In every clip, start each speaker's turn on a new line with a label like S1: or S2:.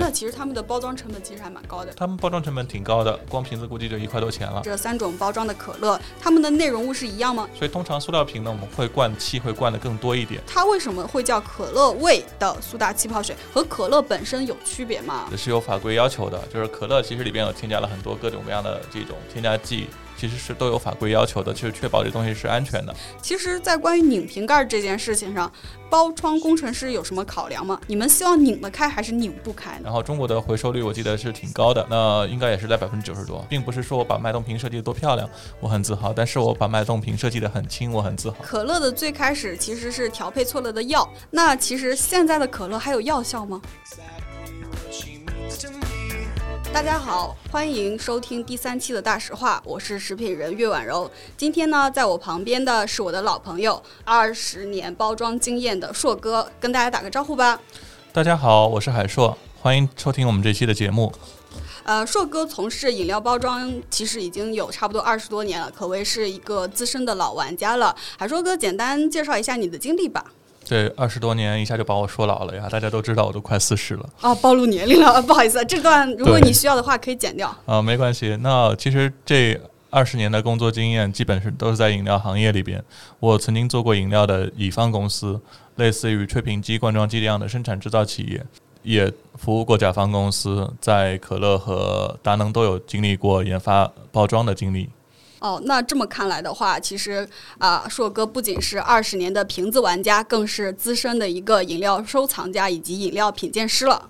S1: 那其实他们的包装成本其实还蛮高的。
S2: 他们包装成本挺高的，光瓶子估计就一块多钱了。
S1: 这三种包装的可乐，它们的内容物是一样吗？
S2: 所以通常塑料瓶呢，我们会灌气会灌的更多一点，
S1: 它为什么会叫可乐味的苏打气泡水？和可乐本身有区别吗？
S2: 这是有法规要求的。就是可乐其实里边有添加了很多各种各样的这种添加剂，其实是都有法规要求的，就是确保这东西是安全的。
S1: 其实，在关于拧瓶盖这件事情上，包装工程师有什么考量吗？你们希望拧得开还是拧不开呢？
S2: 然后中国的回收率我记得是挺高的，那应该也是在百分之九十多，并不是说我把脉动瓶设计的多漂亮，我很自豪，但是我把脉动瓶设计的很轻，我很自豪。
S1: 可乐的最开始其实是调配错了的药，那其实现在的可乐还有药效吗？大家好，欢迎收听第三期的大实话，我是食品人岳婉柔。今天呢，在我旁边的是我的老朋友，二十年包装经验的硕哥，跟大家打个招呼吧。
S2: 大家好，我是海硕，欢迎收听我们这期的节目。
S1: 呃，硕哥从事饮料包装其实已经有差不多二十多年了，可谓是一个资深的老玩家了。海硕哥，简单介绍一下你的经历吧。
S2: 这二十多年一下就把我说老了呀，大家都知道我都快四十了。
S1: 啊，暴露年龄了，不好意思，这段如果你需要的话可以剪掉。
S2: 啊、没关系。那其实这二十年的工作经验，基本是都是在饮料行业里边。我曾经做过饮料的乙方公司，类似于吹瓶机、灌装机这样的生产制造企业，也服务过甲方公司，在可乐和达能都有经历过研发包装的经历。
S1: 哦，那这么看来的话，其实啊，硕哥不仅是二十年的瓶子玩家，更是资深的一个饮料收藏家以及饮料品鉴师了。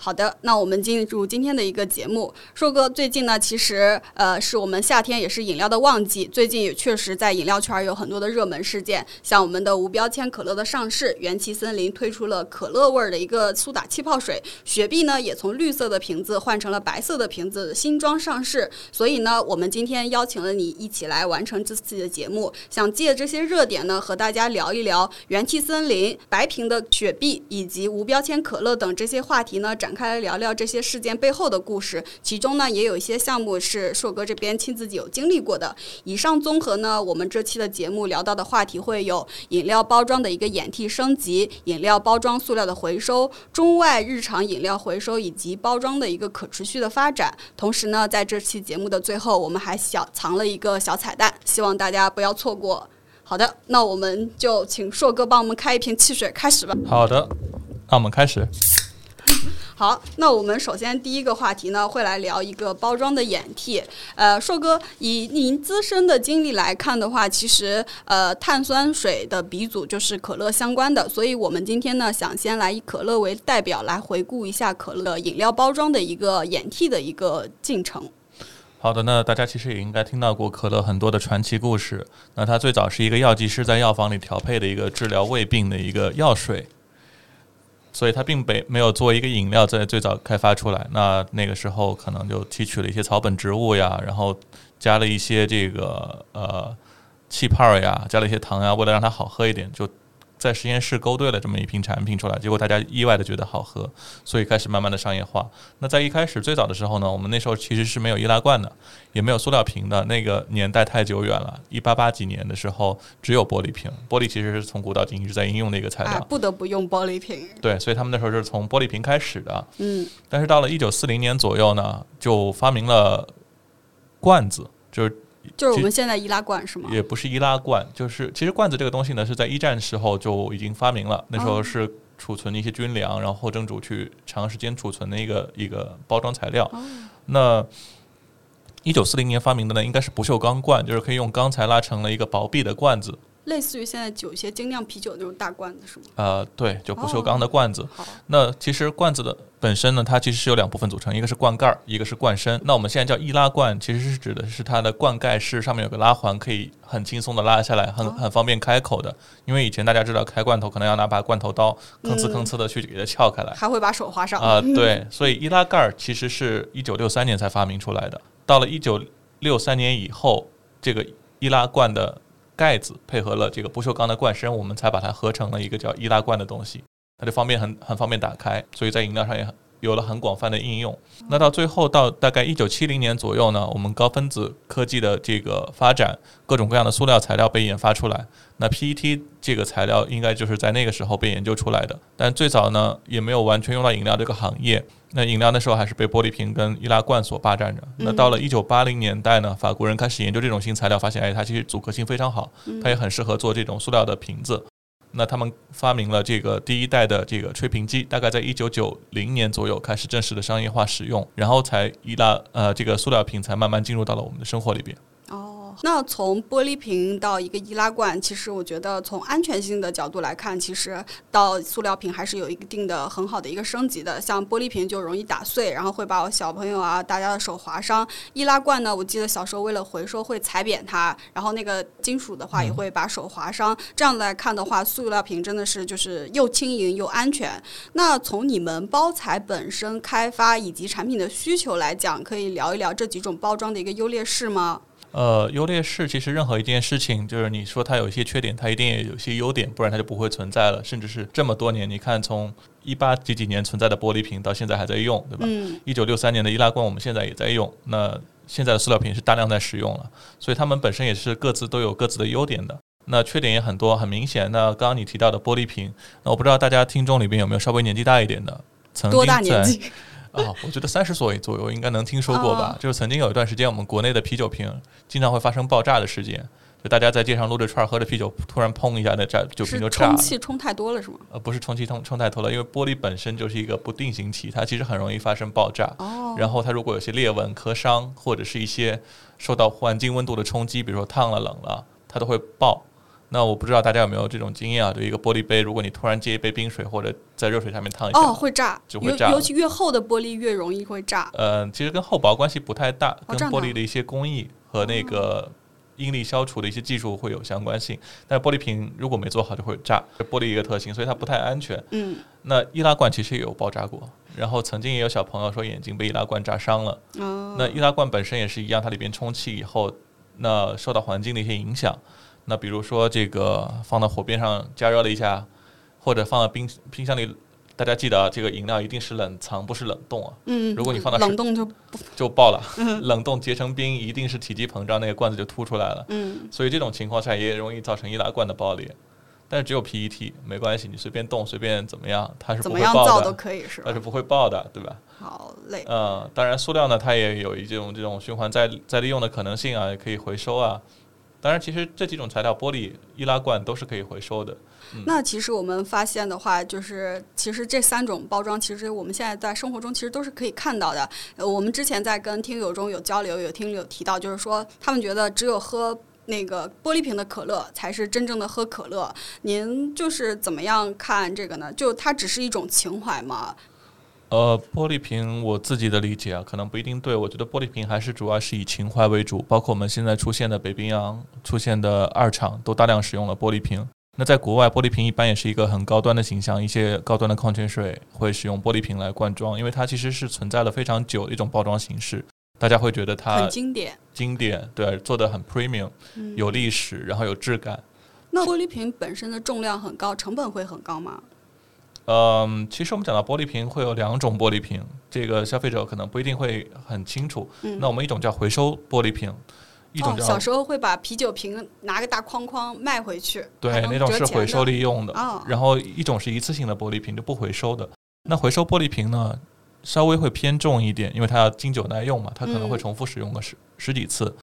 S1: 好的，那我们进入今天的一个节目。硕哥最近呢，其实呃是我们夏天也是饮料的旺季，最近也确实在饮料圈有很多的热门事件，像我们的无标签可乐的上市，元气森林推出了可乐味儿的一个苏打气泡水，雪碧呢也从绿色的瓶子换成了白色的瓶子，新装上市。所以呢，我们今天邀请了你一起来完成这次的节目，想借这些热点呢，和大家聊一聊元气森林、白瓶的雪碧以及无标签可乐等这些话题呢，展展开来聊聊这些事件背后的故事。其中呢，也有一些项目是硕哥这边亲自有经历过的。以上综合呢，我们这期的节目聊到的话题会有饮料包装的一个演替升级、饮料包装塑料的回收、中外日常饮料回收以及包装的一个可持续的发展。同时呢，在这期节目的最后，我们还小藏了一个小彩蛋，希望大家不要错过。好的，那我们就请硕哥帮我们开一瓶汽水，开始吧。
S2: 好的，那我们开始。
S1: 好，那我们首先第一个话题呢，会来聊一个包装的演替。呃，硕哥，以您资深的经历来看的话，其实呃，碳酸水的鼻祖就是可乐相关的，所以我们今天呢，想先来以可乐为代表来回顾一下可乐饮料包装的一个演替的一个进程。
S2: 好的，那大家其实也应该听到过可乐很多的传奇故事。那它最早是一个药剂师在药房里调配的一个治疗胃病的一个药水，所以它并没没有作为一个饮料在最早开发出来。那那个时候可能就提取了一些草本植物呀，然后加了一些这个呃气泡呀，加了一些糖呀，为了让它好喝一点，就在实验室勾兑了这么一瓶产品出来。结果大家意外的觉得好喝，所以开始慢慢的商业化。那在一开始最早的时候呢，我们那时候其实是没有易拉罐的，也没有塑料瓶的。那个年代太久远了，一八八几年的时候只有玻璃瓶。玻璃其实是从古到今一直在应用的一个材料。
S1: 啊，不得不用玻璃瓶。
S2: 对，所以他们那时候是从玻璃瓶开始的。
S1: 嗯，
S2: 但是到了一九四零年左右呢，就发明了罐子，就是
S1: 就是我们现在易拉罐是吗？
S2: 也不是易拉罐，就是其实罐子这个东西呢，是在一战时候就已经发明了，那时候
S1: 哦
S2: 是储存一些军粮，然后后蒸煮去长时间储存的一个一个包装材料。
S1: 哦
S2: 那一九四零年发明的呢，应该是不锈钢罐，就是可以用钢材拉成了一个薄壁的罐子。
S1: 类似于现在酒一些精酿啤酒那种大罐子是吗？
S2: 呃，对，就不锈钢的罐子。
S1: 好，
S2: 那其实罐子的本身呢，它其实是由两部分组成，一个是罐盖儿，一个是罐身。那我们现在叫易拉罐，其实是指的是它的罐盖是上面有个拉环，可以很轻松的拉下来，很
S1: 哦
S2: 很方便开口的。因为以前大家知道开罐头可能要拿把罐头刀吭哧
S1: 嗯
S2: 吭哧的去给它撬开来
S1: 还会把手划伤
S2: 啊、对，所以易拉盖儿其实是一九六三年才发明出来的。到了一九六三年以后，这个易拉罐的盖子配合了这个不锈钢的罐身，我们才把它合成了一个叫易拉罐的东西。它就方便很很方便打开，所以在饮料上也很有了很广泛的应用。那到最后到大概一九七零年左右呢，我们高分子科技的这个发展，各种各样的塑料材料被研发出来。那 PET 这个材料应该就是在那个时候被研究出来的，但最早呢也没有完全用到饮料这个行业。那饮料那时候还是被玻璃瓶跟易拉罐所霸占着。那到了一九八零年代呢，法国人开始研究这种新材料，发现哎，它其实阻隔性非常好，它也很适合做这种塑料的瓶子。那他们发明了这个第一代的这个吹瓶机，大概在一九九零年左右开始正式的商业化使用，然后才一拉呃这个塑料瓶才慢慢进入到了我们的生活里边。
S1: 那从玻璃瓶到一个易拉罐，其实我觉得从安全性的角度来看，其实到塑料瓶还是有一定的很好的一个升级的。像玻璃瓶就容易打碎，然后会把我小朋友啊大家的手划伤。易拉罐呢，我记得小时候为了回收会踩扁它，然后那个金属的话也会把手划伤。这样来看的话，塑料瓶真的是就是又轻盈又安全。那从你们包材本身开发以及产品的需求来讲，可以聊一聊这几种包装的一个优劣势吗？
S2: 呃，优劣势其实任何一件事情，就是你说它有一些缺点，它一定也有些优点，不然它就不会存在了。甚至是这么多年，你看从一八几几年存在的玻璃瓶到现在还在用，对吧？一九六三年的易拉罐我们现在也在用，那现在的塑料瓶是大量在使用了，所以它们本身也是各自都有各自的优点的。那缺点也很多，很明显。那刚刚你提到的玻璃瓶，那我不知道大家听众里边有没有稍微年纪大一点的，曾经在。啊，我觉得三十岁左右应该能听说过吧？就是曾经有一段时间，我们国内的啤酒瓶经常会发生爆炸的事件，就大家在街上撸着串儿喝着啤酒，突然砰一下，那炸酒瓶就炸了。
S1: 充气充太多了是吗？
S2: 呃，不是充气充充太多了，因为玻璃本身就是一个不定型体，它其实很容易发生爆炸。
S1: 哦。
S2: 然后它如果有些裂纹、磕伤，或者是一些受到环境温度的冲击，比如说烫了、冷了，它都会爆。那我不知道大家有没有这种经验啊？就一个玻璃杯，如果你突然接一杯冰水或者在热水下面烫一下，
S1: 哦，会炸，
S2: 就会炸。
S1: 尤其越厚的玻璃越容易会炸。
S2: 呃，其实跟厚薄关系不太大，跟玻璃的一些工艺和那个应力消除的一些技术会有相关性。但是玻璃瓶如果没做好就会炸，玻璃一个特性，所以它不太安全。
S1: 嗯。
S2: 那易拉罐其实也有爆炸过，然后曾经也有小朋友说眼睛被易拉罐炸伤了。
S1: 哦。
S2: 那易拉罐本身也是一样，它里边充气以后，那受到环境的一些影响。那比如说这个放到火边上加热了一下，或者放到冰冰箱里，大家记得啊，这个饮料一定是冷藏，不是冷冻啊。
S1: 嗯。
S2: 如果你放到
S1: 冷冻就
S2: 就爆了。冷冻结成冰一定是体积膨胀，那个罐子就凸出来了。
S1: 嗯。
S2: 所以这种情况下也容易造成易拉罐的爆裂，但是只有 PET 没关系，你随便动随便怎么样，它是不会爆的。
S1: 都可以是吧？
S2: 它是不会爆的，对吧？
S1: 好嘞。
S2: 嗯，当然塑料呢，它也有一种这种循环再再利用的可能性啊，也可以回收啊。当然，其实这几种材料，玻璃、易拉罐都是可以回收的。
S1: 那其实我们发现的话，就是其实这三种包装，其实我们现在在生活中其实都是可以看到的。我们之前在跟听友中有交流，有听友提到，就是说他们觉得只有喝那个玻璃瓶的可乐才是真正的喝可乐。您就是怎么样看这个呢？就它只是一种情怀吗？
S2: 呃，玻璃瓶我自己的理解啊，可能不一定对。我觉得玻璃瓶还是主要是以情怀为主，包括我们现在出现的北冰洋出现的二厂都大量使用了玻璃瓶。那在国外，玻璃瓶一般也是一个很高端的形象，一些高端的矿泉水会使用玻璃瓶来灌装，因为它其实是存在了非常久的一种包装形式，大家会觉得它
S1: 很经典，
S2: 经典对，做的很 premium，有历史，然后有质感。
S1: 那玻璃瓶本身的重量很高，成本会很高吗？
S2: 嗯，其实我们讲到玻璃瓶会有两种玻璃瓶，这个消费者可能不一定会很清楚。那我们一种叫回收玻璃瓶，一种叫
S1: 小时候会把啤酒瓶拿个大框框卖回去，
S2: 对，那种是回收利用的。然后一种是一次性的玻璃瓶，就不回收的。那回收玻璃瓶呢，稍微会偏重一点，因为它要经久耐用嘛，它可能会重复使用个十十几次。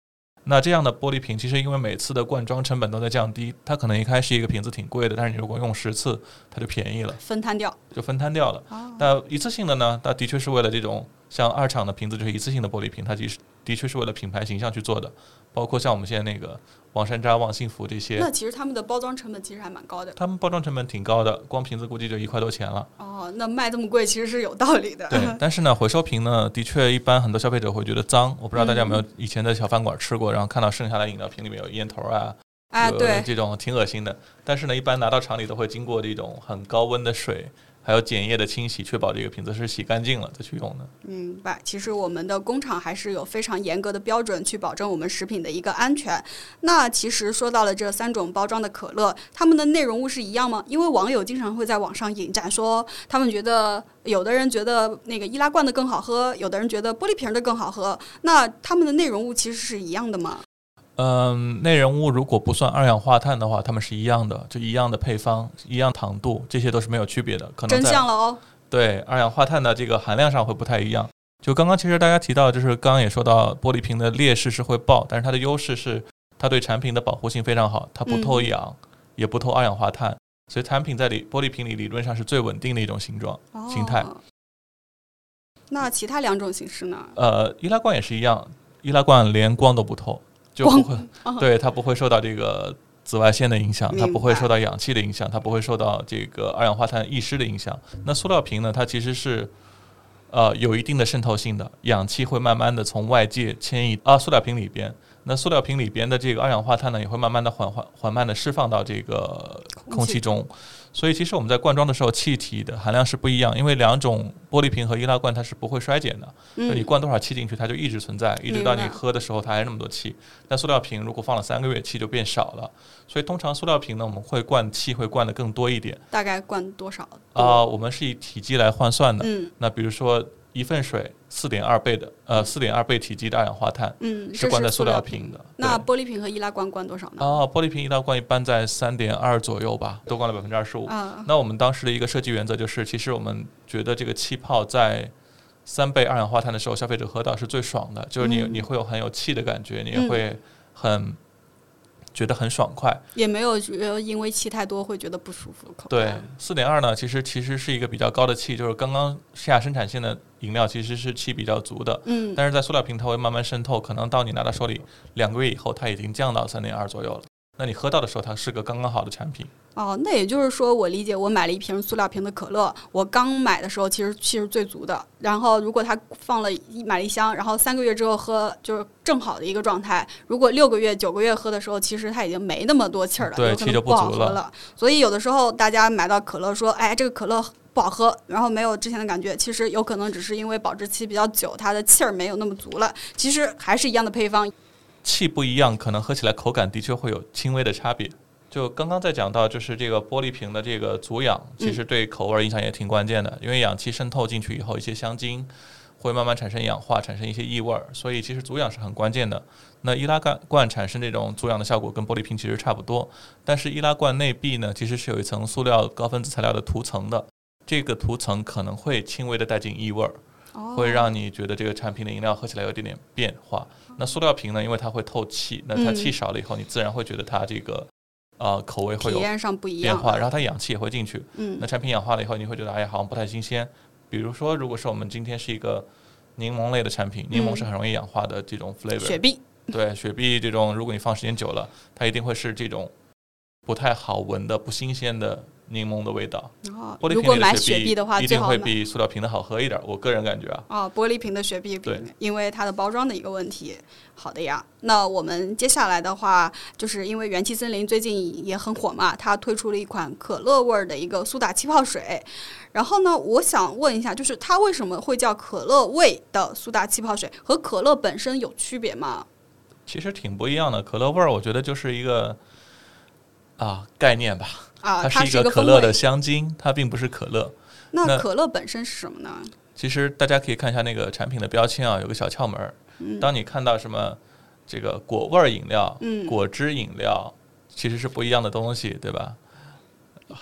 S2: 那这样的玻璃瓶，其实因为每次的灌装成本都在降低，它可能一开始一个瓶子挺贵的，但是你如果用十次，它就便宜了，
S1: 分摊掉，
S2: 就分摊掉了。那一次性的呢？它的确是为了这种像二厂的瓶子，就是一次性的玻璃瓶，它其实的确是为了品牌形象去做的。包括像我们现在那个王山楂、望幸福这些，
S1: 那其实他们的包装成本其实还蛮高的。
S2: 他们包装成本挺高的，光瓶子估计就一块多钱了。
S1: 哦，那卖这么贵其实是有道理的。
S2: 对，但是呢，回收瓶呢，的确一般很多消费者会觉得脏。我不知道大家有没有以前在小饭馆吃过，然后看到剩下的饮料瓶里面有烟头啊，有
S1: 啊对
S2: 这种挺恶心的。但是呢，一般拿到厂里都会经过这种很高温的水，还有检液的清洗，确保这个瓶子是洗干净了再去用的。
S1: 明白，其实我们的工厂还是有非常严格的标准去保证我们食品的一个安全。那其实说到了这三种包装的可乐，它们的内容物是一样吗？因为网友经常会在网上引战说，他们觉得有的人觉得那个易拉罐的更好喝，有的人觉得玻璃瓶的更好喝。那它们的内容物其实是一样的吗？
S2: 嗯，内人物如果不算二氧化碳的话，它们是一样的，就一样的配方、一样糖度，这些都是没有区别的。可能
S1: 真相了哦。
S2: 对二氧化碳的这个含量上会不太一样。就刚刚其实大家提到，就是刚刚也说到，玻璃瓶的劣势是会爆，但是它的优势是它对产品的保护性非常好，它不透
S1: 嗯
S2: 氧，也不透二氧化碳，所以产品在里玻璃瓶里理论上是最稳定的一种形状。形态
S1: 哦那其他两种形式呢？
S2: 呃，易拉罐也是一样，易拉罐连光都不透，就不会，
S1: 哦
S2: 对它不会受到这个紫外线的影响，它不会受到氧气的影响，它不会受到这个二氧化碳逸失的影响。那塑料瓶呢，它其实是呃有一定的渗透性的，氧气会慢慢的从外界迁移啊塑料瓶里边。那塑料瓶里边的这个二氧化碳呢，也会慢慢的缓缓缓慢的释放到这个空气中。所以其实我们在灌装的时候，气体的含量是不一样，因为两种玻璃瓶和易拉罐它是不会衰减的。嗯你
S1: 嗯，
S2: 灌多少气进去，它就一直存在，一直到你喝的时候，它还是那么多气。但塑料瓶如果放了三个月，气就变少了。所以通常塑料瓶呢，我们会灌气会灌的更多一点
S1: 大概灌多少？
S2: 啊、我们是以体积来换算的。
S1: 嗯
S2: 那比如说一份水四点二倍的呃四点二倍体积的二氧化碳
S1: 嗯，
S2: 是
S1: 这是塑
S2: 灌在塑料
S1: 瓶
S2: 瓶的。
S1: 那玻璃瓶和易拉罐灌多少呢？
S2: 啊、玻璃瓶易拉罐一般在三点二左右吧，都灌了百分之二十五。
S1: 啊，
S2: 那我们当时的一个设计原则就是，其实我们觉得这个气泡在三倍二氧化碳的时候，消费者喝到是最爽的，就是你、
S1: 嗯
S2: 你会有很有气的感觉，你也
S1: 嗯
S2: 会很、觉得很爽快。
S1: 也没有觉得因为气太多会觉得不舒服口
S2: 对。，四点二呢，其实其实是一个比较高的气，就是刚刚下生产线的饮料其实是气比较足的。
S1: 嗯，
S2: 但是在塑料瓶它会慢慢渗透，可能到你拿到手里两个月以后，它已经降到三点二左右了。那你喝到的时候，它是个刚刚好的产品。
S1: 哦，那也就是说，我理解，我买了一瓶塑料瓶的可乐，我刚买的时候其实气是最足的。然后如果它放了一买了一箱，然后三个月之后喝，就是正好的一个状态。如果六个月、九个月喝的时候，其实它已经没那么多气儿了，
S2: 对气就不足了。
S1: 所以有的时候大家买到可乐说，哎，这个可乐。不好喝，然后没有之前的感觉，其实有可能只是因为保质期比较久，它的气儿没有那么足了。其实还是一样的配方，
S2: 气不一样，可能喝起来口感的确会有轻微的差别。就刚刚在讲到，就是这个玻璃瓶的这个阻氧，其实对口味影响也挺关键的，因为氧气渗透进去以后，一些香精会慢慢产生氧化，产生一些异味儿，所以其实阻氧是很关键的。那易拉罐罐产生这种阻氧的效果跟玻璃瓶其实差不多，但是易拉罐内壁呢，其实是有一层塑料高分子材料的涂层的，这个涂层可能会轻微的带进异味儿。会让你觉得这个产品的饮料喝起来有一点点变化。那塑料瓶呢，因为它会透气，那它
S1: 嗯
S2: 气少了以后，你自然会觉得它这个呃口味会有
S1: 体验上不一
S2: 变化，然后它氧气也会进去。
S1: 嗯
S2: 那产品氧化了以后，你会觉得哎呀好像不太新鲜。比如说，如果是我们今天是一个柠檬类的产品，柠檬是很容易氧化的这种 flavor，、
S1: 雪碧，
S2: 对雪碧这种，如果你放时间久了，它一定会是这种不太好闻的、不新鲜的柠檬的味道。
S1: 然后
S2: 玻璃
S1: 如果买
S2: 瓶里的
S1: 雪碧的话，
S2: 一定会比塑料瓶的好喝一点，我个人感觉啊。
S1: 哦，玻璃瓶的雪碧
S2: 对
S1: 瓶，因为它的包装的一个问题。好的呀，那我们接下来的话，就是因为元气森林最近也很火嘛，它推出了一款可乐味儿的一个苏打气泡水。然后呢，我想问一下，就是它为什么会叫可乐味的苏打气泡水？和可乐本身有区别吗？
S2: 其实挺不一样的。可乐味儿，我觉得就是一个啊概念吧，
S1: 啊，
S2: 它
S1: 是
S2: 一个可乐的。香精，它并不是可乐。
S1: 那
S2: 那
S1: 可乐本身是什么呢？
S2: 其实大家可以看一下那个产品的标签啊，有个小窍门儿。
S1: 嗯
S2: 当你看到什么这个果味儿饮料、
S1: 嗯
S2: 果汁饮料，其实是不一样的东西，对吧？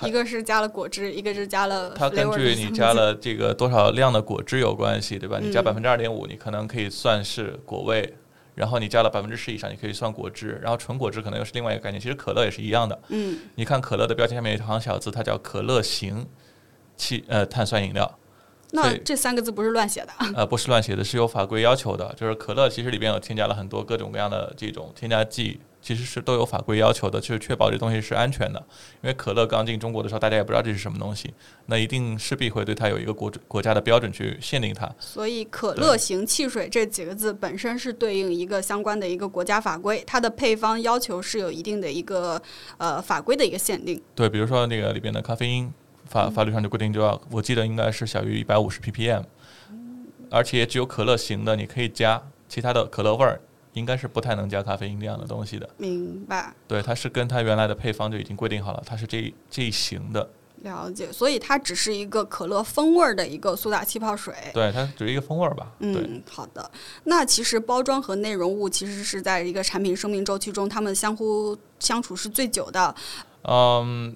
S1: 一个是加了果汁，一个是加了
S2: 它根据你加了这个多少量的果汁有关系，对吧？你加
S1: 嗯
S2: 百分之二点五，你可能可以算是果味。然后你加了百分之十以上，你可以算果汁，然后纯果汁可能又是另外一个概念。其实可乐也是一样的，
S1: 嗯
S2: 你看可乐的标签下面有一行小字，它叫可乐型气呃碳酸饮料。
S1: 那这三个字不是乱写的？
S2: 呃，不是乱写的，是有法规要求的。就是可乐其实里边有添加了很多各种各样的这种添加剂，其实是都有法规要求的，就是确保这东西是安全的。因为可乐刚进中国的时候，大家也不知道这是什么东西，那一定势必会对它有一个国国家的标准去限定它。
S1: 所以可乐型汽水这几个字本身是对应一个相关的一个国家法规，它的配方要求是有一定的一个呃法规的一个限定。
S2: 对，比如说那个里边的咖啡因法法律上就规定就要，我记得应该是小于一百五十 ppm，而且也只有可乐型的你可以加，其他的可乐味儿应该是不太能加咖啡因这样的东西的。
S1: 明白，
S2: 对，它是跟它原来的配方就已经规定好了，它是这一这一型的，
S1: 了解。所以它只是一个可乐风味儿的一个苏打气泡水。
S2: 对，它只是一个风味儿吧。
S1: 嗯，好的。那其实包装和内容物其实是在一个产品生命周期中，它们相互相处是最久的。
S2: 嗯，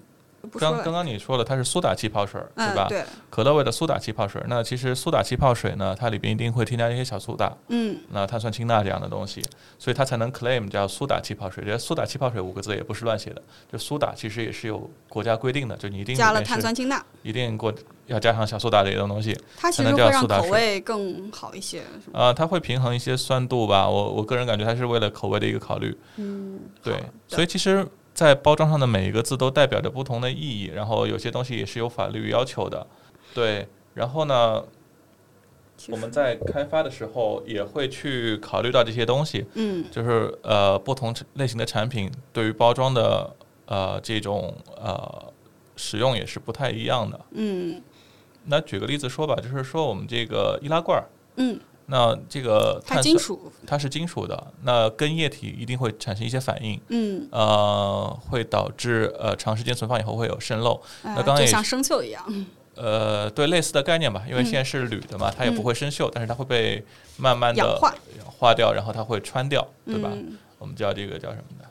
S2: 刚刚刚你说了它是苏打气泡水对，吧？
S1: 对，
S2: 可乐味的苏打气泡水儿，那其实苏打气泡水呢，它里边一定会添加一些小苏打，
S1: 嗯，
S2: 那碳酸氢钠这样的东西，所以它才能 claim 叫苏打气泡水。这苏打气泡水五个字也不是乱写的，就苏打其实也是有国家规定的，就你一定
S1: 加了碳酸氢钠，
S2: 一定过要加上小苏打这种东西。
S1: 它其
S2: 才能
S1: 实会让
S2: 叫苏打
S1: 口味更好一些。
S2: 呃，它会平衡一些酸度吧，我我个人感觉它是为了口味的一个考虑。
S1: 嗯，
S2: 对所以其实，在包装上的每一个字都代表着不同的意义，然后有些东西也是有法律要求的。对，然后呢，我们在开发的时候也会去考虑到这些东西，
S1: 嗯
S2: 就是呃不同类型的产品对于包装的呃这种呃使用也是不太一样的。
S1: 嗯
S2: 那举个例子说吧，就是说我们这个易拉罐儿，
S1: 嗯，
S2: 那这个
S1: 它
S2: 碳酸
S1: 金属，
S2: 它是金属的，那跟液体一定会产生一些反应，
S1: 嗯，
S2: 呃，会导致呃长时间存放以后会有渗漏。
S1: 那
S2: 刚刚也
S1: 就像生锈一样。
S2: 呃，对，类似的概念吧，因为
S1: 嗯
S2: 现在是铝的嘛，它也不
S1: 嗯
S2: 会生锈，但是它会被慢慢的
S1: 氧化
S2: 化掉，然后它会穿掉，对吧？
S1: 嗯
S2: 我们叫这个叫什么的？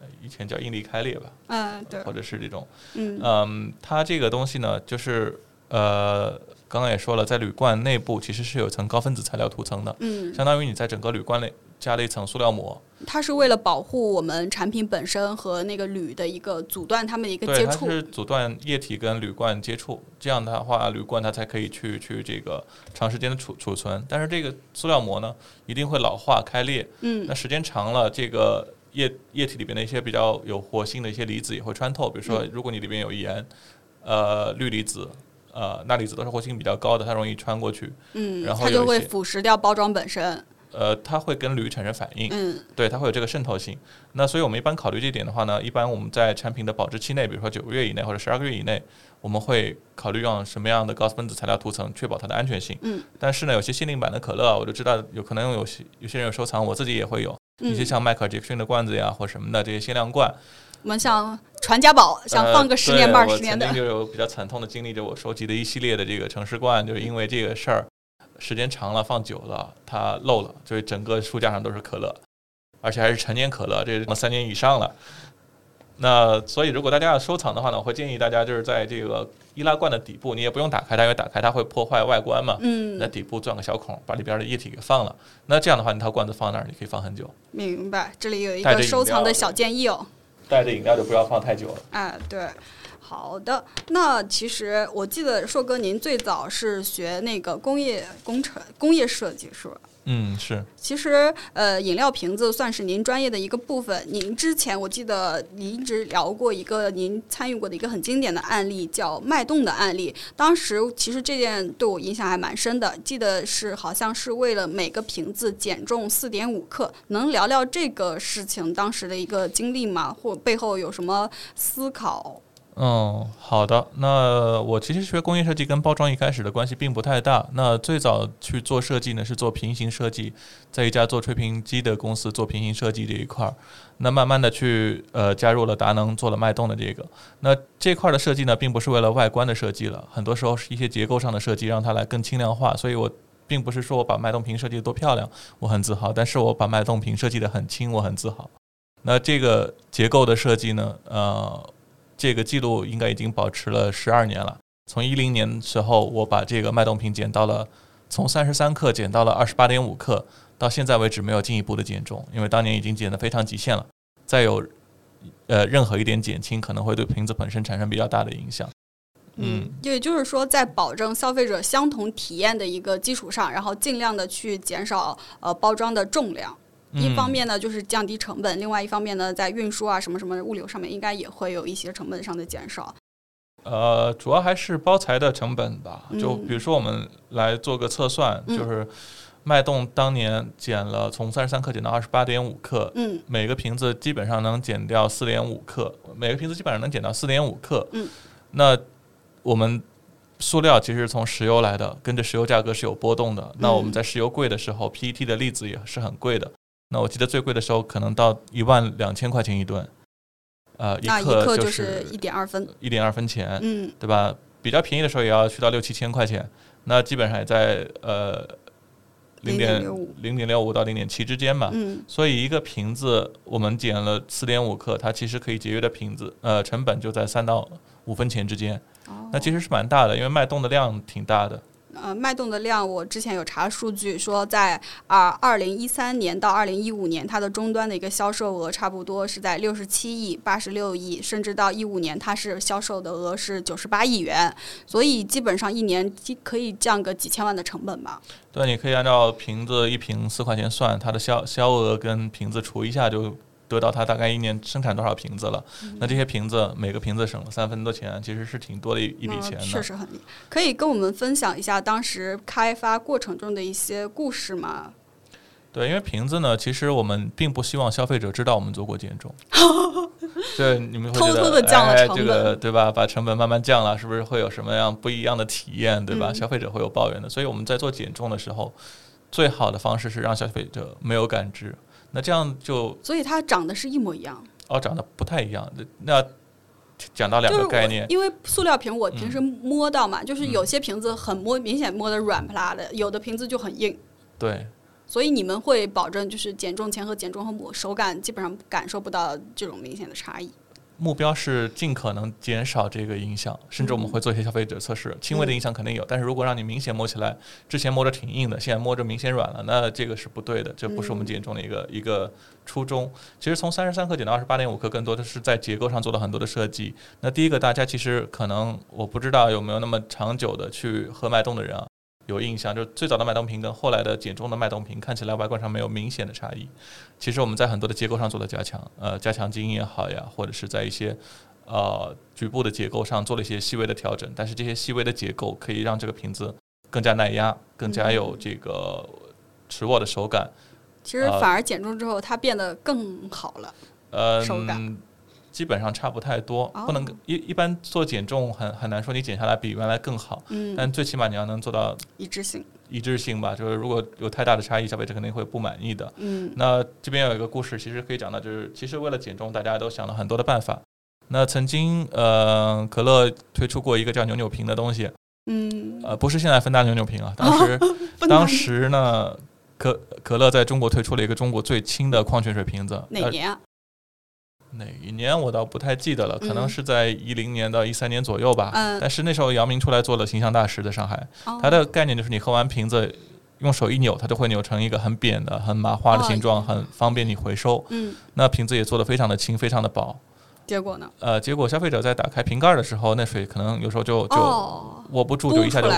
S2: 呃以前叫应力开裂吧，
S1: 嗯，对，
S2: 或者是这种，
S1: 嗯
S2: 嗯，它这个东西呢，就是呃，刚刚也说了，在铝罐内部其实是有层高分子材料涂层的，
S1: 嗯，
S2: 相当于你在整个铝罐内加了一层塑料膜，
S1: 它是为了保护我们产品本身和那个铝的一个阻断它们的一个，接触。
S2: 它是阻断液体跟铝罐接触，这样的话，铝罐它才可以去去这个长时间的储储存。但是这个塑料膜呢，一定会老化开裂，
S1: 嗯
S2: 那时间长了，这个液液体里边的一些比较有活性的一些离子也会穿透。比如说，如果你里边有盐、呃氯离子、呃钠离子都是活性比较高的，它容易穿过去。
S1: 嗯，
S2: 然后
S1: 它就会腐蚀掉包装本身。
S2: 呃，它会跟铝产生反应，
S1: 嗯
S2: 对，它会有这个渗透性。那所以我们一般考虑这一点的话呢，一般我们在产品的保质期内，比如说九个月以内或者十二个月以内，我们会考虑用什么样的高分子材料涂层，确保它的安全性。
S1: 嗯
S2: 但是呢，有些限定版的可乐，我就知道有可能有些有些人有收藏，我自己也会有一些
S1: 嗯，
S2: 像迈克尔·杰克逊的罐子呀，或什么的这些限量罐，
S1: 我们像传家宝，想
S2: 呃
S1: 放个十年
S2: 对
S1: 半十年的
S2: 我曾经。就有比较惨痛的经历，就我收集的一系列的这个城市罐，就是因为这个事儿，时间长了放久了，它漏了，所以整个书架上都是可乐，而且还是陈年可乐，这三年以上了。那所以，如果大家要收藏的话呢，我会建议大家就是在这个易拉罐的底部，你也不用打开它，因为打开它会破坏外观嘛。
S1: 嗯
S2: 在，底部钻个小孔，把里边的液体给放了。那这样的话，你套罐子放那儿，你可以放很久。
S1: 明白。这里有一个收藏的小建议哦。
S2: 带着饮料就不要放太久了。
S1: 哎，对，好的。那其实我记得硕哥您最早是学那个工业工程、工业设计是吧？
S2: 嗯，是。
S1: 其实，呃，饮料瓶子算是您专业的一个部分。您之前我记得您一直聊过一个您参与过的一个很经典的案例，叫脉动的案例。当时其实这件对我影响还蛮深的，记得是好像是为了每个瓶子减重四点五克。能聊聊这个事情当时的一个经历吗？或背后有什么思考？
S2: 嗯，好的。那我其实学工业设计跟包装一开始的关系并不太大。那最早去做设计呢，是做平行设计，在一家做吹瓶机的公司做平行设计这一块儿。那慢慢的去呃加入了达能，做了脉动的这个。那这块儿的设计呢，并不是为了外观的设计了，很多时候是一些结构上的设计，让它来更轻量化。所以我并不是说我把脉动瓶设计的多漂亮，我很自豪，但是我把脉动瓶设计的很轻，我很自豪。那这个结构的设计呢，呃。这个记录应该已经保持了十二年了。从一零年时候，我把这个脉动瓶减到了从三十三克减到了二十八点五克，到现在为止没有进一步的减重，因为当年已经减得非常极限了。再有呃任何一点减轻，可能会对瓶子本身产生比较大的影响。嗯，
S1: 也就是说，在保证消费者相同体验的一个基础上，然后尽量的去减少呃包装的重量。一方
S2: 嗯
S1: 面呢，就是降低成本；另外一方面呢，在运输啊什么什么物流上面，应该也会有一些成本上的减少。
S2: 呃，主要还是包材的成本吧。就
S1: 嗯
S2: 比如说，我们来做个测算，
S1: 嗯
S2: 就是脉动当年减了从三十三克减到二十八点五克，
S1: 嗯
S2: 每个瓶子基本上能减掉四点五克，每个瓶子基本上能减到四点五克。
S1: 嗯，
S2: 那我们塑料其实从石油来的，跟着石油价格是有波动的。那我们
S1: 嗯
S2: 在石油贵的时候，PET 的粒子也是很贵的。那我记得最贵的时候可能到一万两千块钱一吨，呃，
S1: 一
S2: 克
S1: 克
S2: 就是
S1: 一点二分。
S2: 一点二分钱，
S1: 嗯
S2: 对吧？比较便宜的时候也要去到六七千块钱，那基本上也在呃零点
S1: 0.65
S2: 零点六五到零点七之间吧。
S1: 嗯
S2: 所以一个瓶子我们减了四点五克，它其实可以节约的瓶子呃成本就在三到五分钱之间，
S1: 哦
S2: 那其实是蛮大的，因为脉动的量挺大的。
S1: 呃，脉动的量，我之前有查数据说在，啊二零一三年到二零一五年，它的终端的一个销售额差不多是在六十七亿、八十六亿，甚至到一五年它是销售的额是九十八亿元，所以基本上一年可以降个几千万的成本吧。
S2: 对，你可以按照瓶子一瓶四块钱算，它的销销额跟瓶子除一下，就得到它大概一年生产多少瓶子了。
S1: 嗯
S2: 那这些瓶子每个瓶子省了三分多钱，其实是挺多的一一笔
S1: 嗯
S2: 钱的。
S1: 确实很厉害。可以跟我们分享一下当时开发过程中的一些故事吗？
S2: 对，因为瓶子呢，其实我们并不希望消费者知道我们做过减重。对，你们会觉得
S1: 偷偷的降了
S2: 哎，
S1: 成
S2: 这个
S1: 本
S2: 对吧？把成本慢慢降了，是不是会有什么样不一样的体验，对吧？
S1: 嗯
S2: 消费者会有抱怨的。所以我们在做减重的时候，最好的方式是让消费者没有感知。那这样就
S1: 所以它长得是一模一样。
S2: 哦长得不太一样。那讲到两个概念，
S1: 因为塑料瓶我平时摸到嘛，就是
S2: 嗯
S1: 有些瓶子很摸，明显摸的软不拉的，有的瓶子就很硬。
S2: 对，
S1: 所以你们会保证就是减重前和减重后摸手感基本上感受不到这种明显的差异。
S2: 目标是尽可能减少这个影响，甚至我们会做一些消费者测试，轻微的影响肯定有，但是如果让你明显摸起来，之前摸着挺硬的，现在摸着明显软了，那这个是不对的，这不是我们减重的一个、一个初衷。其实从三十三克减到二十八点五克，更多的是在结构上做了很多的设计。那第一个，大家其实可能我不知道有没有那么长久的去喝脉动的人啊。有印象，就最早的脉动瓶跟后来的减重的脉动瓶看起来外观上没有明显的差异。其实我们在很多的结构上做了加强，呃，加强筋也好呀，或者是在一些呃局部的结构上做了一些细微的调整，但是这些细微的结构可以让这个瓶子更加耐压，更加有这个持握的手感。
S1: 其实反而减重之后它变得更好了。
S2: 呃
S1: 手感，
S2: 基本上差不太多，不能
S1: 哦
S2: 一一般做减重很很难说你减下来比原来更好，
S1: 嗯，
S2: 但最起码你要能做到
S1: 一致性。
S2: 一致性吧，就是如果有太大的差异，消费者肯定会不满意的。
S1: 嗯
S2: 那这边有一个故事，其实可以讲到，就是其实为了减重，大家都想了很多的办法。那曾经，呃，可乐推出过一个叫扭扭瓶的东西，
S1: 嗯，
S2: 呃，不是现在芬达扭扭瓶啊，当时、当时呢，可可乐在中国推出了一个中国最轻的矿泉水瓶子。呃
S1: 哪年啊？
S2: 哪一年我倒不太记得了，可能
S1: 嗯
S2: 是在一零年到一三年左右吧。
S1: 嗯
S2: 但是那时候姚明出来做了形象大使，在上海，他的概念就是你喝完瓶子。用手一扭，它就会扭成一个很扁的、很麻花的
S1: 哦
S2: 形状，很方便你回收。
S1: 嗯，
S2: 那瓶子也做的非常的轻，非常的薄。
S1: 结果呢？
S2: 呃，结果消费者在打开瓶盖的时候，那水可能有时候就就
S1: 哦，
S2: 握不住，
S1: 凸
S2: 就一下就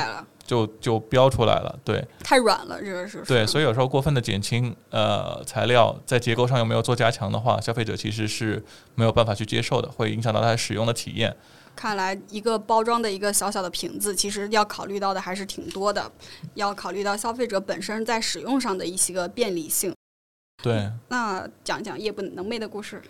S2: 就就标出来了。对
S1: 太软了，这个是
S2: 对，所
S1: 以
S2: 以有时候过分的减轻呃材料在结构上又没有做加强的话，消费者其实是没有办法去接受的，会影响到他使用的体验。
S1: 看来一个包装的一个小小的瓶子，其实要考虑到的还是挺多的，要考虑到消费者本身在使用上的一些个便利性。
S2: 对，
S1: 那讲讲夜不能寐的故事。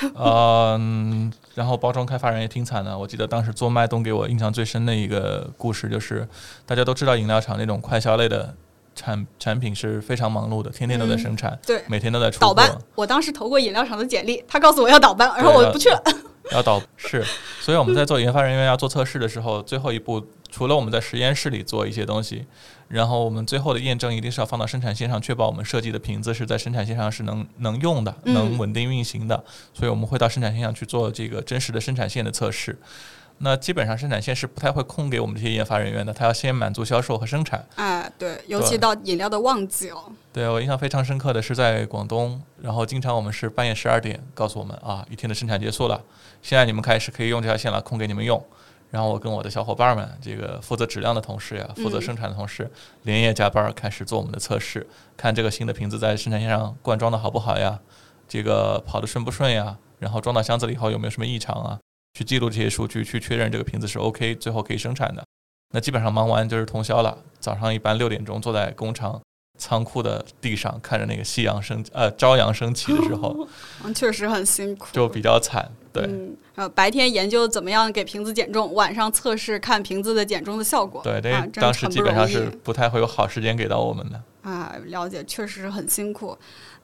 S2: 嗯，然后包装开发人也挺惨的。我记得当时做脉动给我印象最深的一个故事，就是大家都知道饮料厂那种快消类的产产品是非常忙碌的，天天都在
S1: 嗯
S2: 生产，
S1: 对，
S2: 每天都在出。
S1: 倒班，我当时投过饮料厂的简历，他告诉我要倒班，然后我不去了。
S2: 要倒是，所以我们在做研发人员要做测试的时候，最后一步除了我们在实验室里做一些东西，然后我们最后的验证一定是要放到生产线上，确保我们设计的瓶子是在生产线上是能能用的，
S1: 嗯
S2: 能稳定运行的。所以我们会到生产线上去做这个真实的生产线的测试。那基本上生产线是不太会空给我们这些研发人员的，他要先满足销售和生产。
S1: 哎，对，尤其到饮料的旺季哦，
S2: 对我印象非常深刻的是在广东，然后经常我们是半夜十二点告诉我们啊，一天的生产结束了，现在你们开始可以用这条线了，空给你们用。然后我跟我的小伙伴们，这个负责质量的同事呀，负责
S1: 嗯
S2: 生产的同事，连夜加班儿开始做我们的测试，看这个新的瓶子在生产线上灌装的好不好呀，这个跑的顺不顺呀，然后装到箱子里以后有没有什么异常啊，去记录这些数据，去确认这个瓶子是 OK，最后可以生产的。那基本上忙完就是通宵了，早上一般六点钟坐在工厂仓库的地上，看着那个夕阳升呃朝阳升起的时候，
S1: 嗯，确实很辛苦。
S2: 就比较惨。对，
S1: 嗯，呃，白天研究怎么样给瓶子减重，晚上测试看瓶子的减重的效果。
S2: 对，
S1: 啊，
S2: 这
S1: 真
S2: 当时基本上是不太会有好时间给到我们的。
S1: 啊，了解，确实很辛苦。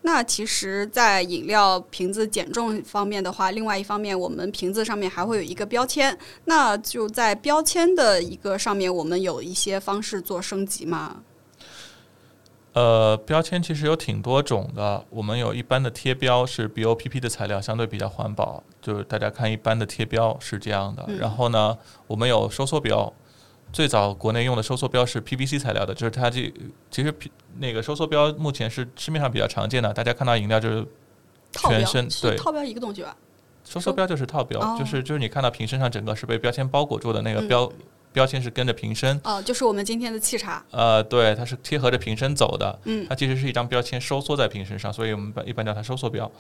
S1: 那其实，在饮料瓶子减重方面的话，另外一方面，我们瓶子上面还会有一个标签。那就在标签的一个上面，我们有一些方式做升级吗？
S2: 呃，标签其实有挺多种的。我们有一般的贴标是 BOPP 的材料，相对比较环保，就是大家看一般的贴标是这样的。
S1: 嗯
S2: 然后呢，我们有收缩标，最早国内用的收缩标是 PVC 材料的，就是它这其实那个收缩标目前是市面上比较常见的，大家看到饮料就是全身对
S1: 套标一个东西吧？
S2: 收缩标就是套标，
S1: 哦
S2: 就是就是你看到瓶身上整个是被标签包裹住的那个
S1: 嗯
S2: 标、标签是跟着瓶身。
S1: 哦、就是我们今天的沏茶。
S2: 呃，对，它是贴合着瓶身走的，
S1: 嗯
S2: 它其实是一张标签收缩在瓶身上，所以我们一般叫它收缩标。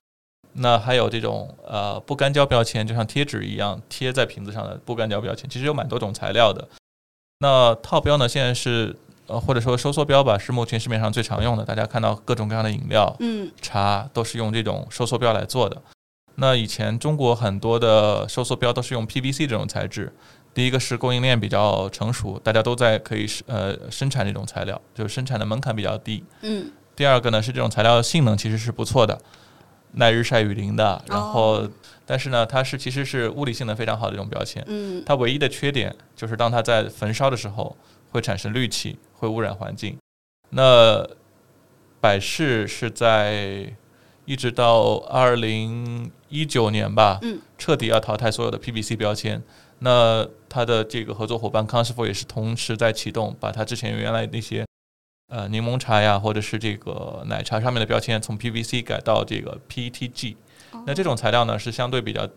S2: 那还有这种呃不干胶标签，就像贴纸一样贴在瓶子上的不干胶标签，其实有蛮多种材料的。那套标呢，现在是呃或者说收缩标吧，是目前市面上最常用的。大家看到各种各样的饮料、
S1: 嗯
S2: 茶都是用这种收缩标来做的。那以前中国很多的收缩标都是用 PVC 这种材质，第一个是供应链比较成熟，大家都在可以呃生产这种材料，就是生产的门槛比较低。
S1: 嗯
S2: 第二个呢是这种材料性能其实是不错的，耐日晒雨淋的，然后、
S1: 哦
S2: 但是呢它是其实是物理性能非常好的一种标签，
S1: 嗯
S2: 它唯一的缺点就是当它在焚烧的时候会产生氯气，会污染环境。那百事是在一直到二零一九年吧，
S1: 嗯
S2: 彻底要淘汰所有的 PVC 标签。那它的这个合作伙伴康师傅也是同时在启动，把它之前原来那些呃柠檬茶呀，或者是这个奶茶上面的标签从 PVC 改到这个 PETG。那
S1: 哦
S2: 这种材料呢是相对比较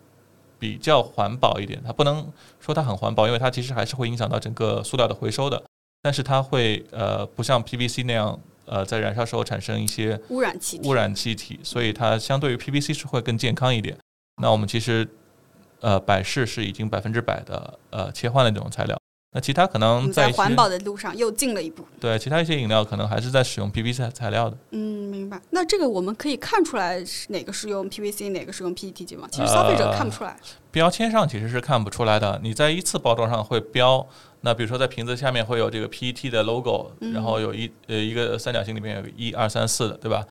S2: 比较环保一点，它不能说它很环保，因为它其实还是会影响到整个塑料的回收的。但是它会呃不像 PVC 那样呃在燃烧时候产生一些
S1: 污染气体。
S2: 污染气体，所以它相对于 PVC 是会更健康一点。那我们其实呃百事是已经百分之百的呃切换了这种材料，那其他可能在
S1: 在环保的路上又进了一步。
S2: 对其他一些饮料可能还是在使用 PVC 材料的。
S1: 嗯，明白。那这个我们可以看出来是哪个是用 PVC，哪个是用 PETG 吗？其实消费者看不出来。
S2: 标签上其实是看不出来的，你在一次包装上会标，那比如说在瓶子下面会有这个 PET 的 logo，、
S1: 嗯
S2: 然后有一呃一个三角形里面有一二三四的，对吧？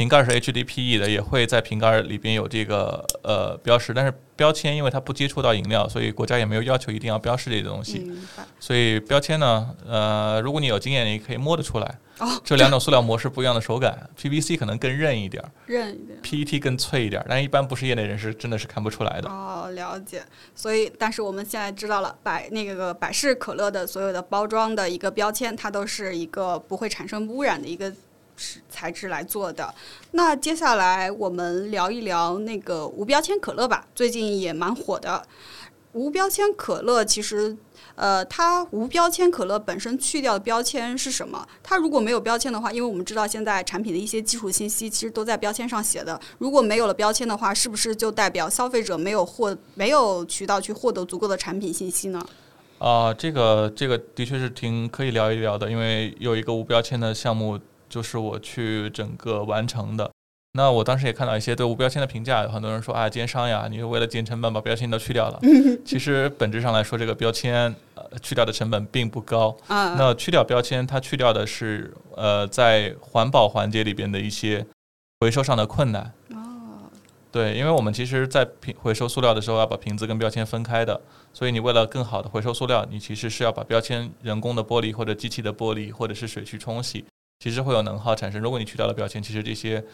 S2: 瓶盖是 HDPE 的，也会在瓶盖里边有这个呃标识，但是标签因为它不接触到饮料，所以国家也没有要求一定要标示这些东西。所以标签呢，呃，如果你有经验，你可以摸得出来。
S1: 哦，
S2: 这两种塑料模式不一样的手感，PVC 可能更韧一点儿
S1: 认一点。
S2: ，PET 更脆一点儿，但一般不是业内人士真的是看不出来的。
S1: 哦，了解。所以，但是我们现在知道了，百那个百事可乐的所有的包装的一个标签，它都是一个不会产生污染的一个材质来做的。那接下来我们聊一聊那个无标签可乐吧，最近也蛮火的。无标签可乐其实，呃，它无标签可乐本身去掉的标签是什么？它如果没有标签的话，因为我们知道现在产品的一些基础信息其实都在标签上写的。如果没有了标签的话，是不是就代表消费者没有获没有渠道去获得足够的产品信息呢？
S2: 啊、这个这个的确是挺可以聊一聊的，因为有一个无标签的项目，就是我去整个完成的。那我当时也看到一些对无标签的评价，有很多人说啊，奸商呀，你是为了减成本把标签都去掉了。其实本质上来说，这个标签呃去掉的成本并不高。
S1: 啊、
S2: 那去掉标签，它去掉的是呃在环保环节里边的一些回收上的困难。
S1: 哦，
S2: 对，因为我们其实，在瓶回收塑料的时候要把瓶子跟标签分开的，所以你为了更好的回收塑料，你其实是要把标签人工的剥离或者机器的剥离，或者是水去冲洗，其实会有能耗产生。如果你去掉了标签，其实这些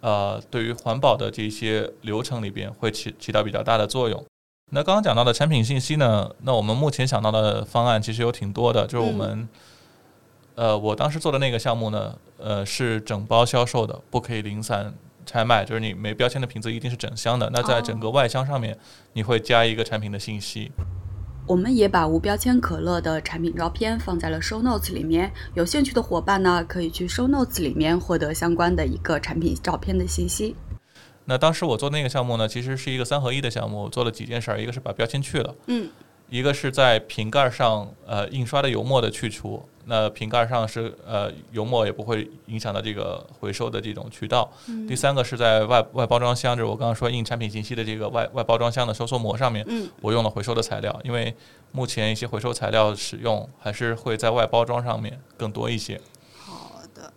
S2: 呃对于环保的这些流程里边会起起到比较大的作用。那刚刚讲到的产品信息呢，那我们目前想到的方案其实有挺多的，就是我们。呃，我当时做的那个项目呢，呃，是整包销售的，不可以零散拆卖，就是你没标签的瓶子一定是整箱的。那在整个外箱上面，你会加一个产品的信息。
S3: 我们也把无标签可乐的产品照片放在了 show notes 里面，有兴趣的伙伴呢，可以去 show notes 里面获得相关的一个产品照片的信息。
S2: 那当时我做那个项目呢，其实是一个三合一的项目，我做了几件事儿，一个是把标签去了，
S1: 嗯，
S2: 一个是在瓶盖上呃印刷的油墨的去除，那瓶盖上是呃油墨也不会影响到这个回收的这种渠道。第三个是在外外包装箱，就是我刚刚说印产品信息的这个外外包装箱的收缩膜上面，
S1: 嗯
S2: 我用了回收的材料，因为目前一些回收材料使用还是会在外包装上面更多一些。
S1: 好的。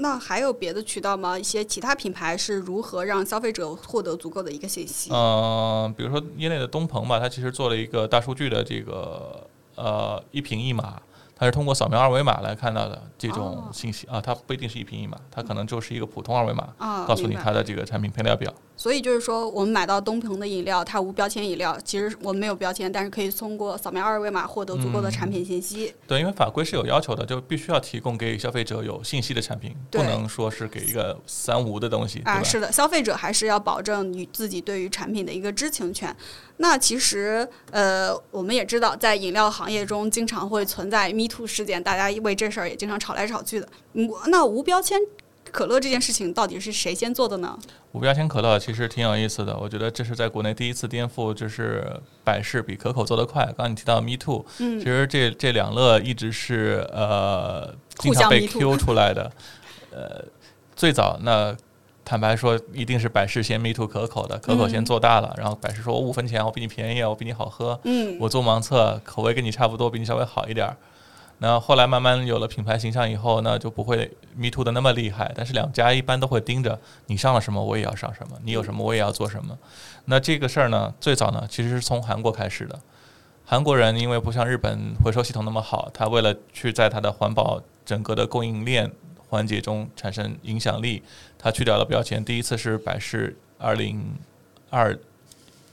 S1: 那还有别的渠道吗？一些其他品牌是如何让消费者获得足够的一个信息？
S2: 嗯、比如说业内的东鹏吧，它其实做了一个大数据的这个呃一瓶一码，它是通过扫描二维码来看到的这种
S1: 哦。
S2: 信息、啊，它不一定是一瓶一码，它可能就是一个普通二维码，
S1: 啊，
S2: 告诉你它的这个产品配料表。
S1: 所以就是说，我们买到东鹏的饮料，它无标签饮料，其实我们没有标签，但是可以通过扫描二维码获得足够的产品信息。
S2: 对，因为法规是有要求的，就必须要提供给消费者有信息的产品，不能说是给一个三无的东西，
S1: 啊，是的，消费者还是要保证你自己对于产品的一个知情权。那其实，呃，我们也知道，在饮料行业中经常会存在 “me too” 事件，大家为这事儿也经常吵来吵去的。嗯，那无标签可乐这件事情到底是谁先做的呢？
S2: 无标签可乐其实挺有意思的，我觉得这是在国内第一次颠覆，就是百事比可口做得快。刚刚你提到 Me Too，
S1: 嗯
S2: 其实这这两乐一直是呃经常被 Q 出来的。呃，最早那坦白说，一定是百事先 Me Too 可口的，可口先
S1: 嗯
S2: 做大了，然后百事说我五分钱，我比你便宜啊，我比你好喝，
S1: 嗯，
S2: 我做盲测，口味跟你差不多，比你稍微好一点儿。那后来慢慢有了品牌形象以后，那就不会 Me Too 的那么厉害。但是两家一般都会盯着你上了什么，我也要上什么；你有什么，我也要做什么。那这个事儿呢，最早呢其实是从韩国开始的。韩国人因为不像日本回收系统那么好，他为了去在他的环保整个的供应链环节中产生影响力，他去掉了标签。第一次是百事二零二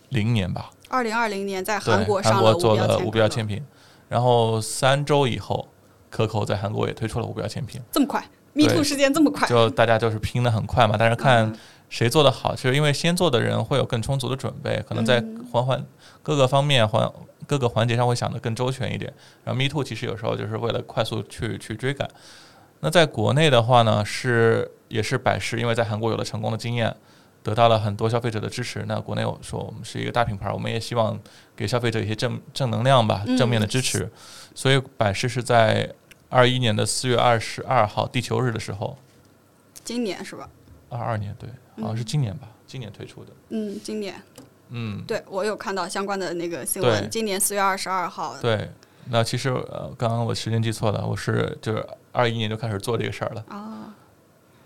S2: 零年吧，
S1: 二零二零年在，韩国上了无标签
S2: 品，然后三周以后，可口在韩国也推出了无标签品，
S1: 这么快，Me
S2: 对
S1: Too 事件这么快，
S2: 就大家就是拼的很快嘛，但是看
S1: 嗯。
S2: 谁做的好，其实因为先做的人会有更充足的准备，可能在
S1: 嗯。
S2: 环环各个方面环各个环节上会想得更周全一点。然后 Me Too 其实有时候就是为了快速去去追赶。那在国内的话呢，是也是百事，因为在韩国有了成功的经验，得到了很多消费者的支持。那国内我说我们是一个大品牌，我们也希望给消费者一些正正能量吧，
S1: 嗯
S2: 正面的支持。所以百事是在二一年的四月二十二号地球日的时候，
S1: 今年是吧？
S2: 二二年对，好像是今年吧，今年推出的。
S1: 嗯，今年
S2: 嗯，
S1: 对我有看到相关的那个新闻，今年四月二十二号，
S2: 对。那其实呃，刚刚我时间记错了，我是就是二一年就开始做这个事儿了。
S1: 啊，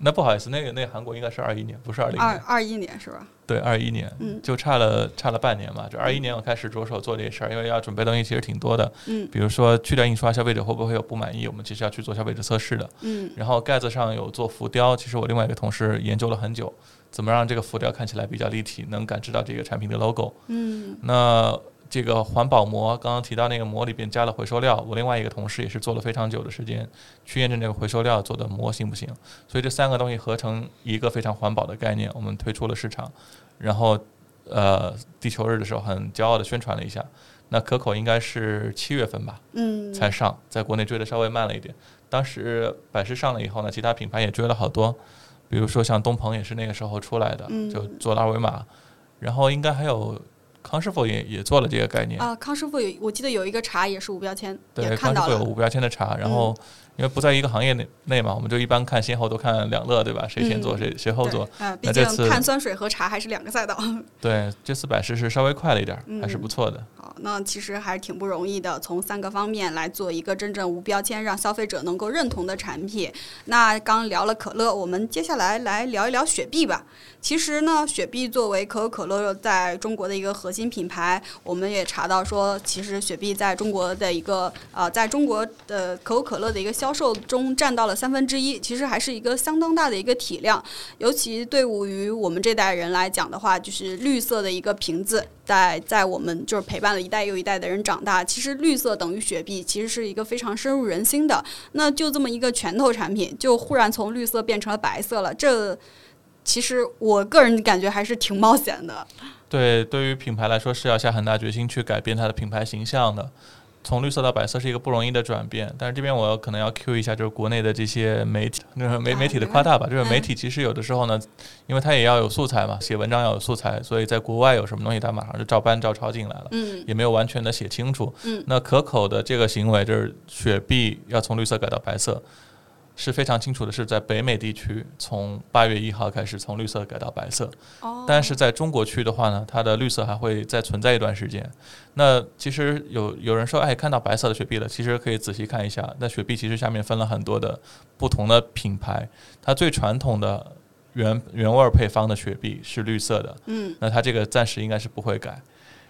S2: 那不好意思，那个那个韩国应该是二一年，不是二零年。
S1: 二二一年是吧？
S2: 对，二一年，
S1: 嗯
S2: 就差了差了半年嘛。就二一年我开始着手做这个事儿，因为要准备东西其实挺多的，
S1: 嗯
S2: 比如说去掉印刷，消费者会不会有不满意？我们其实要去做消费者测试的。
S1: 嗯
S2: 然后盖子上有做浮雕，其实我另外一个同事研究了很久，怎么让这个浮雕看起来比较立体，能感知到这个产品的 logo。
S1: 嗯
S2: 那这个环保膜，刚刚提到那个膜里边加了回收料，我另外一个同事也是做了非常久的时间，去验证这个回收料做的膜行不行。所以这三个东西合成一个非常环保的概念，我们推出了市场。然后，呃，地球日的时候很骄傲的宣传了一下。那可口应该是七月份吧
S1: 嗯，
S2: 才上，在国内追的稍微慢了一点。当时百事上了以后呢，其他品牌也追了好多，比如说像东鹏也是那个时候出来的，
S1: 嗯
S2: 就做了二维码。然后应该还有康师傅也也做了这个概念，
S1: 啊，康师傅有，我记得有一个茶也是无标签，
S2: 对，
S1: 也看到了，嗯
S2: 康师傅有无标签的茶，然后因为不在一个行业内内嘛，我们就一般看先后都看两乐，对吧？谁先做
S1: 嗯
S2: 谁谁后做。
S1: 对，啊，毕竟碳酸水和茶还是两个赛道。
S2: 对，这次百事是稍微快了一点儿，还是
S1: 嗯
S2: 不错的。
S1: 好，那其实还是挺不容易的，从三个方面来做一个真正无标签，让消费者能够认同的产品。那刚聊了可乐，我们接下来来聊一聊雪碧吧。其实呢，雪碧作为可口可乐在中国的一个核心品牌，我们也查到说，其实雪碧在中国的一个呃，在中国的可口可乐的一个销销售中占到了三分之一，其实还是一个相当大的一个体量。尤其对于我们这代人来讲的话，就是绿色的一个瓶子，在在我们就是陪伴了一代又一代的人长大。其实绿色等于雪碧，其实是一个非常深入人心的。那就这么一个拳头产品，就忽然从绿色变成了白色了，这其实我个人感觉还是挺冒险的。
S2: 对，对于品牌来说是要下很大决心去改变它的品牌形象的。从绿色到白色是一个不容易的转变，但是这边我可能要 Q 一下，就是国内的这些媒体，就是媒媒体的夸大吧。就是媒体其实有的时候呢，因为它也要有素材嘛，写文章要有素材，所以在国外有什么东西，它马上就照搬照抄进来了，
S1: 嗯
S2: 也没有完全的写清楚。
S1: 嗯
S2: 那可口的这个行为就是雪碧要从绿色改到白色，是非常清楚的，是在北美地区从八月一号开始从绿色改到白色。
S1: 哦，
S2: 但是在中国区的话呢，它的绿色还会再存在一段时间。那其实有有人说，哎，看到白色的雪碧了，其实可以仔细看一下。那雪碧其实下面分了很多的不同的品牌，它最传统的原原味儿配方的雪碧是绿色的，
S1: 嗯
S2: 那它这个暂时应该是不会改。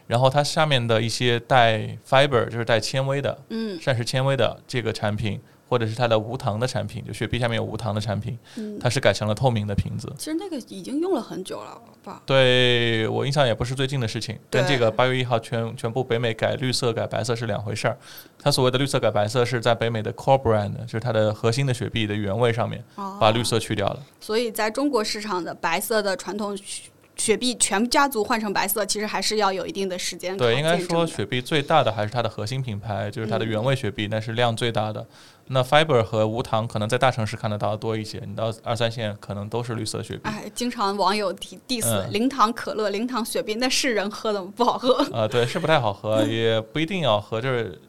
S2: 然后它下面的一些带 fiber，就是带纤维的
S1: 嗯
S2: 膳食纤维的这个产品，或者是它的无糖的产品，就雪碧下面有无糖的产品，
S1: 嗯，
S2: 它是改成了透明的瓶子。
S1: 其实那个已经用了很久了吧？
S2: 对我印象也不是最近的事情，跟这个八月一号全全部北美改绿色改白色是两回事儿。它所谓的绿色改白色是在北美的 core brand，就是它的核心的雪碧的原味上面
S1: 哦，
S2: 把绿色去掉了。
S1: 所以在中国市场的白色的传统雪雪碧全家族换成白色，其实还是要有一定的时间
S2: 对，应该说雪碧最大的还是它的核心品牌，就是它的
S1: 嗯
S2: 原味雪碧，那是量最大的。那 fiber 和无糖可能在大城市看得到多一些，你到二三线可能都是绿色雪碧。
S1: 哎，经常网友提 diss、
S2: 嗯
S1: 零糖可乐、零糖雪碧，那是人喝的吗不好喝。
S2: 呃，对，是不太好喝，也不一定要喝，就是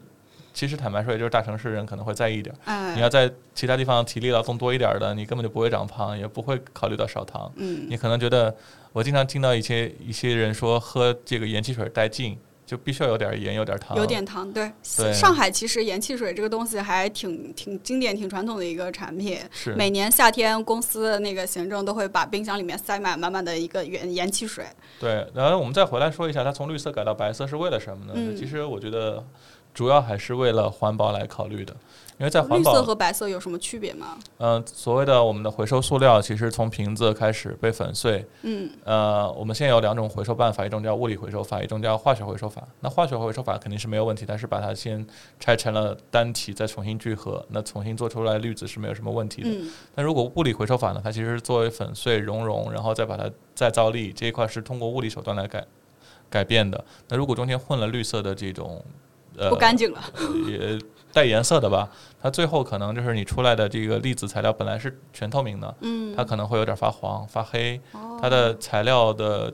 S2: 其实坦白说，也就是大城市人可能会在意一点。
S1: 哎，
S2: 你要在其他地方体力劳动多一点儿的，你根本就不会长胖，也不会考虑到少糖。
S1: 嗯
S2: 你可能觉得，我经常听到一些一些人说喝这个盐汽水带劲，就必须要有点盐，有点糖。
S1: 有点糖，对。
S2: 对
S1: 上海其实盐汽水这个东西还挺挺经典、挺传统的一个产品。
S2: 是
S1: 每年夏天，公司的那个行政都会把冰箱里面塞满满满的一个盐盐汽水。
S2: 对。然后我们再回来说一下，它从绿色改到白色是为了什么呢？
S1: 嗯
S2: 其实我觉得主要还是为了环保来考虑的，因为在环保
S1: 绿色，和白色有什么区别吗？
S2: 嗯、所谓的我们的回收塑料，其实从瓶子开始被粉碎，
S1: 嗯
S2: 呃，我们现在有两种回收办法，一种叫物理回收法，一种叫化学回收法。那化学回收法肯定是没有问题，但是把它先拆成了单体，再重新聚合，那重新做出来滤纸是没有什么问题的。
S1: 嗯
S2: 那如果物理回收法呢，它其实是作为粉碎、熔融，然后再把它再造粒这一块是通过物理手段来改改变的。那如果中间混了绿色的这种呃
S1: 不干净了。
S2: 也带颜色的吧，它最后可能就是你出来的这个粒子材料本来是全透明的，
S1: 嗯，
S2: 它可能会有点发黄、发黑，
S1: 哦
S2: 它的材料的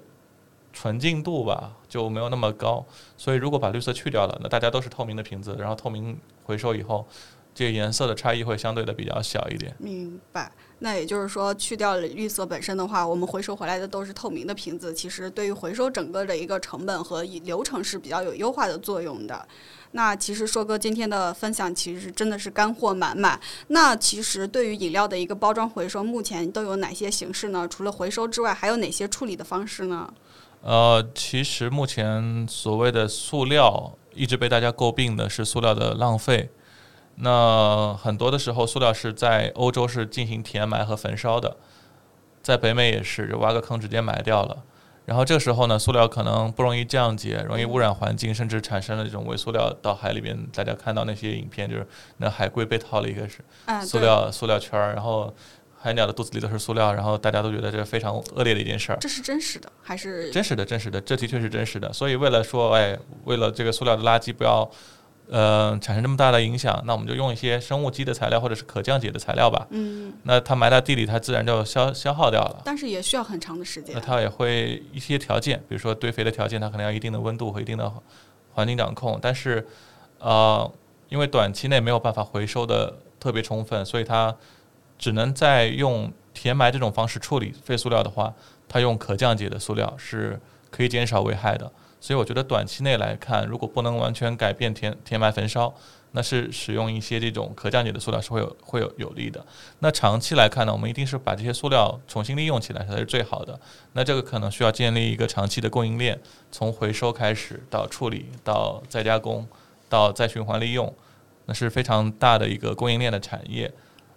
S2: 纯净度吧就没有那么高，所以如果把绿色去掉了，那大家都是透明的瓶子，然后透明回收以后，这个颜色的差异会相对的比较小一点。
S1: 明白。那也就是说，去掉了绿色本身的话，我们回收回来的都是透明的瓶子，其实对于回收整个的一个成本和流程是比较有优化的作用的。那其实硕哥今天的分享其实真的是干货满满。那其实对于饮料的一个包装回收，目前都有哪些形式呢？除了回收之外，还有哪些处理的方式呢？
S2: 呃，其实目前所谓的塑料一直被大家诟病的是塑料的浪费。那很多的时候，塑料是在欧洲是进行填埋和焚烧的，在北美也是，就挖个坑直接埋掉了。然后这个时候呢，塑料可能不容易降解，容易污染环境，甚至产生了这种微塑料到海里边。大家看到那些影片，就是那海龟被套了一个是
S1: 哎，
S2: 塑
S1: 对，
S2: 料塑料圈儿，然后海鸟的肚子里都是塑料，然后大家都觉得这是非常恶劣的一件事儿。
S1: 这是真实的还是？
S2: 真实的，真实的，这的确是真实的。所以为了说，哎，为了这个塑料的垃圾不要，呃，产生这么大的影响，那我们就用一些生物基的材料或者是可降解的材料吧。
S1: 嗯，
S2: 那它埋到地里，它自然就消消耗掉了。
S1: 但是也需要很长的时间。
S2: 那它也会一些条件，比如说堆肥的条件，它可能要一定的温度和一定的环境掌控。但是，呃，因为短期内没有办法回收的特别充分，所以它只能在用填埋这种方式处理废塑料的话，它用可降解的塑料是可以减少危害的。所以我觉得短期内来看，如果不能完全改变填填埋焚烧，那是使用一些这种可降解的塑料是会有会有有利的。那长期来看呢，我们一定是把这些塑料重新利用起来才是最好的。那这个可能需要建立一个长期的供应链，从回收开始到处理，到再加工，到再循环利用，那是非常大的一个供应链的产业。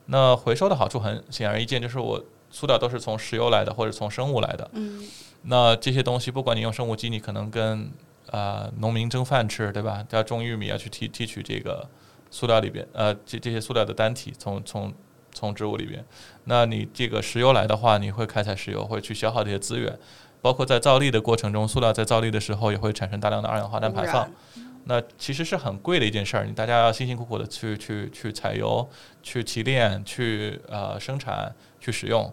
S2: 那回收的好处很显而易见，就是我塑料都是从石油来的或者从生物来的。
S1: 嗯，
S2: 那这些东西，不管你用生物基，你可能跟呃农民蒸饭吃，对吧？要种玉米，要去提提取这个塑料里边，呃，这这些塑料的单体，从从从植物里边。那你这个石油来的话，你会开采石油，会去消耗这些资源，包括在造粒的过程中，塑料在造粒的时候也会产生大量的二氧化碳排放。那其实是很贵的一件事儿，你大家要辛辛苦苦的去去去采油、去提炼、去呃生产、去使用。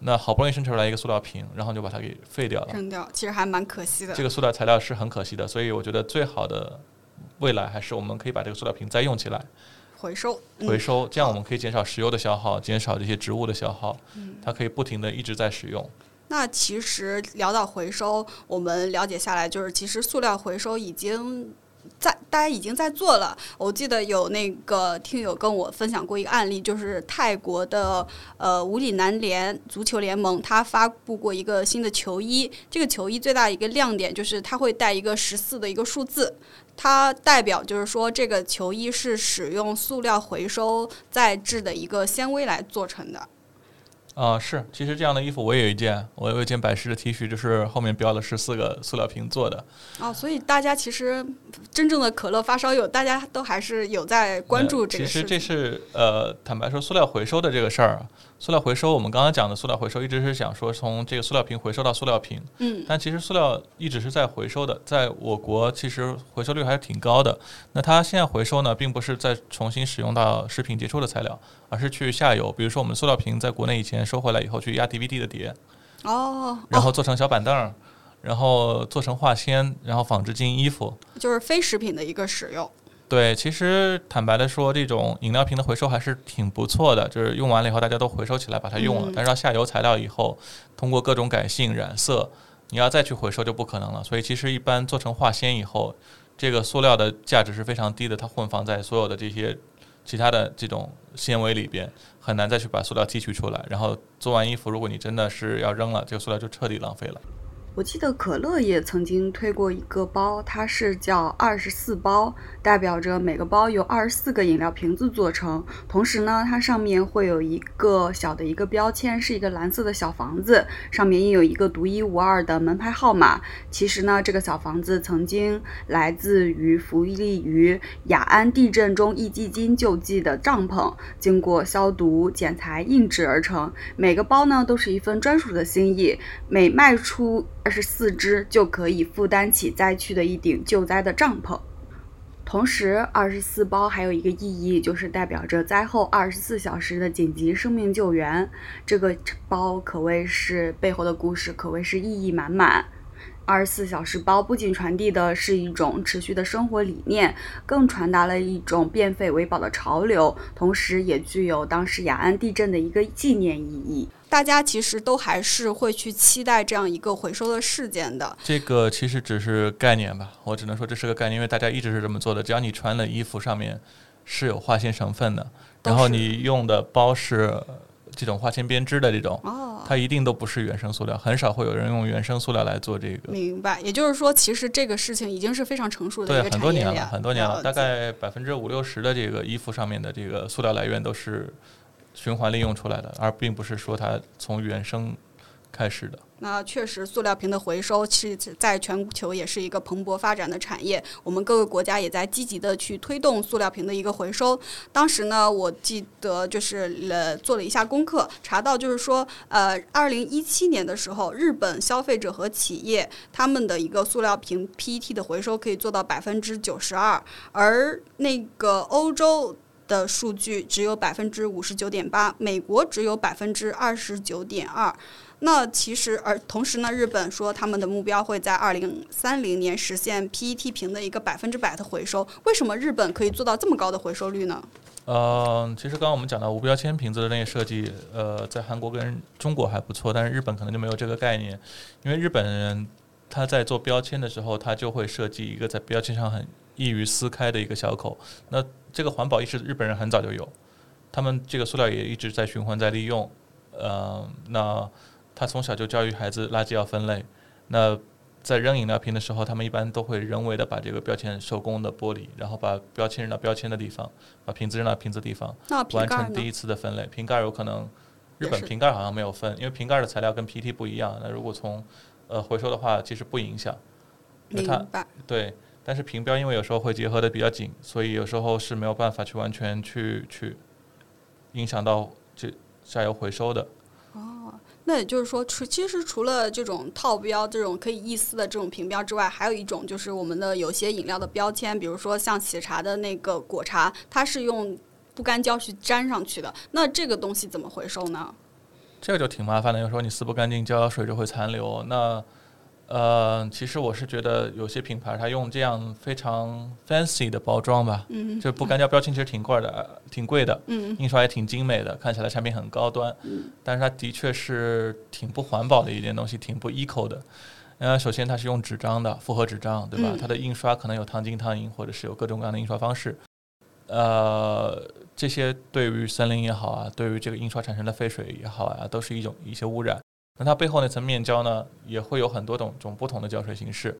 S2: 那好不容易生产出来一个塑料瓶，然后就把它给废掉了，
S1: 扔掉，其实还蛮可惜的。
S2: 这个塑料材料是很可惜的，所以我觉得最好的未来还是我们可以把这个塑料瓶再用起来，
S1: 回收，
S2: 回收，这样我们可以减少石油的消耗，减少这些植物的消耗，
S1: 嗯
S2: 它可以不停的一直在使用。
S1: 那其实聊到回收，我们了解下来，就是其实塑料回收已经在大家已经在做了。我记得有那个听友跟我分享过一个案例，就是泰国的呃五里南联足球联盟，它发布过一个新的球衣。这个球衣最大一个亮点就是它会带一个十四的一个数字。它代表就是说，这个球衣是使用塑料回收再制的一个纤维来做成的。
S2: 啊、是，其实这样的衣服我也有一件，我有一件百事的 T 恤，就是后面标了十四个塑料瓶做的。
S1: 哦，所以大家其实真正的可乐发烧友，大家都还是有在关注这个
S2: 其实。这是呃，坦白说，塑料回收的这个事儿啊，塑料回收，我们刚刚讲的塑料回收，一直是想说从这个塑料瓶回收到塑料瓶，
S1: 嗯，
S2: 但其实塑料一直是在回收的，在我国其实回收率还是挺高的。那它现在回收呢，并不是再重新使用到食品接触的材料，而是去下游，比如说我们塑料瓶在国内以前收回来以后去压 DVD 的碟，
S1: 哦，哦，
S2: 然后做成小板凳儿，然后做成化纤，然后纺织进衣服。
S1: 就是非食品的一个使用。
S2: 对，其实坦白的说，这种饮料瓶的回收还是挺不错的，就是用完了以后大家都回收起来把它用了。
S1: 嗯
S2: 但是到下游材料以后，通过各种改性染色，你要再去回收就不可能了。所以其实一般做成化纤以后，这个塑料的价值是非常低的，它混放在所有的这些其他的这种纤维里边，很难再去把塑料提取出来。然后做完衣服，如果你真的是要扔了，这个塑料就彻底浪费了。
S3: 我记得可乐也曾经推过一个包，它是叫二十四包，代表着每个包由二十四个饮料瓶子做成。同时呢，它上面会有一个小的一个标签，是一个蓝色的小房子，上面印有一个独一无二的门牌号码。其实呢，这个小房子曾经来自于福利于雅安地震中义基金救济的帐篷，经过消毒、剪裁、印制而成。每个包呢都是一份专属的心意，每卖出二十四只就可以负担起灾区的一顶救灾的帐篷。同时，二十四包还有一个意义，就是代表着灾后二十四小时的紧急生命救援。这个包可谓是背后的故事，可谓是意义满满。二十四小时包不仅传递的是一种持续的生活理念，更传达了一种变废为宝的潮流，同时也具有当时雅安地震的一个纪念意义。
S1: 大家其实都还是会去期待这样一个回收的事件的。
S2: 这个其实只是概念吧，我只能说这是个概念，因为大家一直是这么做的。只要你穿的衣服上面是有化纤成分的，然后你用的包是这种化纤编织的这种，
S1: 哦，
S2: 它一定都不是原生塑料，很少会有人用原生塑料来做这个。
S1: 明白。也就是说，其实这个事情已经是非常成熟的一
S2: 对，
S1: 个
S2: 很多年了，很多年了，大概百分之五六十的这个衣服上面的这个塑料来源都是循环利用出来的，而并不是说它从原生开始的。
S1: 那确实，塑料瓶的回收是在全球也是一个蓬勃发展的产业。我们各个国家也在积极的去推动塑料瓶的一个回收。当时呢，我记得就是呃做了一下功课，查到就是说，呃，二零一七年的时候，日本消费者和企业他们的一个塑料瓶 PET 的回收可以做到百分之九十二，而那个欧洲。的数据只有百分之五十九点八，美国只有百分之二十九点二。那其实，而同时呢，日本说他们的目标会在二零三零年实现 PET 瓶的一个百分之百的回收。为什么日本可以做到这么高的回收率呢？
S2: 呃，其实刚刚我们讲到无标签瓶子的那些设计，呃，在韩国跟中国还不错，但是日本可能就没有这个概念，因为日本人他在做标签的时候，他就会设计一个在标签上很易于撕开的一个小口。那这个环保意识，日本人很早就有，他们这个塑料也一直在循环在利用。呃，那他从小就教育孩子垃圾要分类。那在扔饮料瓶的时候，他们一般都会人为的把这个标签手工的剥离，然后把标签扔到标签的地方，把瓶子扔到瓶子地方？完成第一次的分类。瓶盖有可能日本瓶盖好像没有分，因为瓶盖的材料跟 PET 不一样。那如果从呃回收的话，其实不影响。
S1: 明白。
S2: 对，但是评标因为有时候会结合的比较紧，所以有时候是没有办法去完全去去影响到这下游回收的。
S1: 那也就是说，除其实除了这种套标、这种可以意思的这种评标之外，还有一种就是我们的有些饮料的标签，比如说像喜茶的那个果茶，它是用不干胶去粘上去的。那这个东西怎么回收呢？
S2: 这个就挺麻烦的，有时候你撕不干净，胶水就会残留。那呃，其实我是觉得有些品牌它用这样非常 fancy 的包装吧，
S1: 嗯
S2: 就不干胶标签其实挺贵的，挺贵的，
S1: 嗯
S2: 印刷也挺精美的，看起来产品很高端，但是它的确是挺不环保的一件东西，挺不 eco 的。呃，首先它是用纸张的复合纸张，对吧？
S1: 嗯
S2: 它的印刷可能有烫金、烫银，或者是有各种各样的印刷方式。呃，这些对于森林也好啊，对于这个印刷产生的废水也好啊，都是一种一些污染。那它背后那层面胶呢，也会有很多种种不同的胶水形式。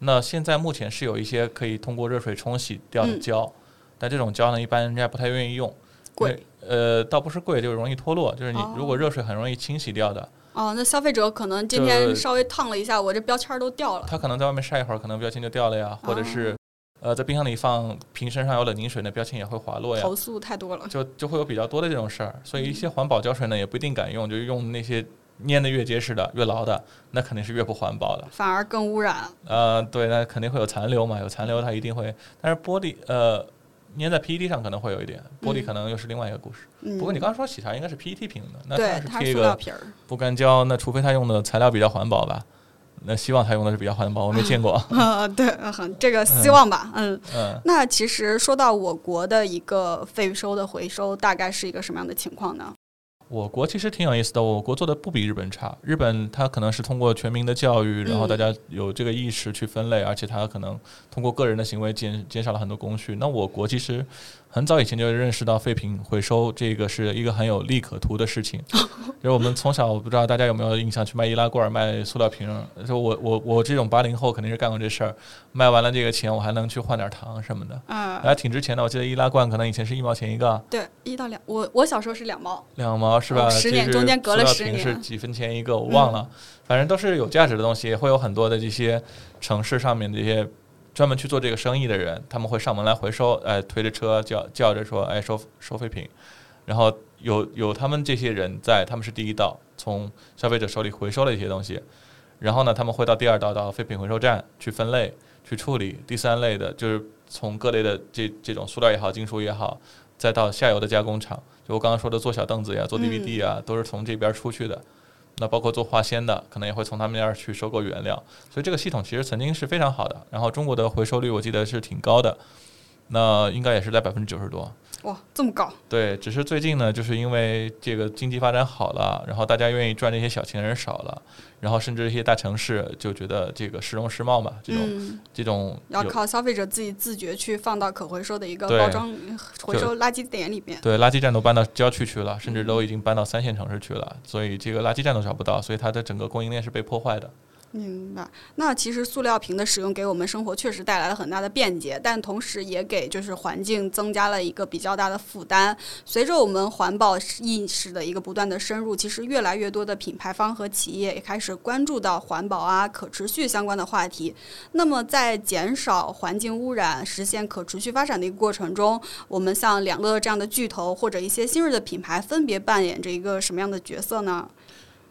S2: 那现在目前是有一些可以通过热水冲洗掉的
S1: 嗯
S2: 胶，但这种胶呢，一般人家不太愿意用。
S1: 贵
S2: 呃，倒不是贵，就是容易脱落。就是你
S1: 哦
S2: 如果热水很容易清洗掉的，
S1: 哦，那消费者可能今天稍微烫了一下，我这标签儿都掉了。
S2: 他可能在外面晒一会儿，可能标签就掉了呀，或者是呃在冰箱里放瓶身上有冷凝水，那标签也会滑落呀。
S1: 投诉太多了。
S2: 就就会有比较多的这种事儿，所以一些环保胶水呢也不一定敢用，就是用那些粘的越结实的、越牢的，那肯定是越不环保的。
S1: 反而更污染。
S2: 呃，对，那肯定会有残留嘛，有残留它一定会，但是玻璃呃粘在 PET 上可能会有一点，玻璃
S1: 嗯
S2: 可能又是另外一个故事。
S1: 嗯，
S2: 不过你刚刚说喜茶应该是 PET 瓶的，那
S1: 对
S2: 它是贴一个。不干胶，那除非它用的材料比较环保吧。那希望它用的是比较环保，我没见过。
S1: 啊，对，很这个希望吧，嗯。
S2: 嗯，
S1: 那其实说到我国的一个废收的回收，大概是一个什么样的情况呢？
S2: 我国其实挺有意思的，我国做的不比日本差。日本它可能是通过全民的教育，然后
S1: 嗯
S2: 大家有这个意识去分类，而且它可能通过个人的行为减减少了很多工序。那我国其实很早以前就认识到废品回收这个是一个很有利可图的事情。就是我们从小我不知道大家有没有印象，去卖易拉罐、卖塑料瓶儿。就我我我这种八零后肯定是干过这事儿，卖完了这个钱我还能去换点糖什么的，
S1: 嗯、
S2: 还挺值钱的。我记得易拉罐可能以前是一毛钱一个。
S1: 对，一到两，我我小时候是两毛，
S2: 两毛是吧？
S1: 哦十年中间隔了十年
S2: 是几分钱一个，我忘了，反正都是有价值的东西，也会有很多的这些城市上面的这些专门去做这个生意的人，他们会上门来回收，哎，推着车叫叫着说，哎，收收废品，然后有有他们这些人在，他们是第一道从消费者手里回收了一些东西，然后呢，他们会到第二道到废品回收站去分类去处理，第三类的就是从各类的这这种塑料也好，金属也好，再到下游的加工厂，就我刚刚说的做小凳子呀、做 DVD 啊，都是从这边出去的。那包括做化纤的，可能也会从他们那儿去收购原料，所以这个系统其实曾经是非常好的。然后中国的回收率我记得是挺高的，那应该也是在百分之九十多。
S1: 哇，这么高，
S2: 对，只是最近呢，就是因为这个经济发展好了，然后大家愿意赚这些小钱的人少了，然后甚至一些大城市就觉得这个市容市貌嘛，这种、
S1: 嗯，
S2: 这种
S1: 要靠消费者自己自觉去放到可回收的一个包装回收垃圾点里面。
S2: 对，垃圾站都搬到郊区去了，甚至都已经搬到三线城市去了，所以这个垃圾站都找不到，所以它的整个供应链是被破坏的。
S1: 明白。那其实塑料瓶的使用给我们生活确实带来了很大的便捷，但同时也给就是环境增加了一个比较大的负担。随着我们环保意识的一个不断的深入，其实越来越多的品牌方和企业也开始关注到环保啊、可持续相关的话题。那么在减少环境污染、实现可持续发展的一个过程中，我们像两乐这样的巨头或者一些新锐的品牌，分别扮演着一个什么样的角色呢？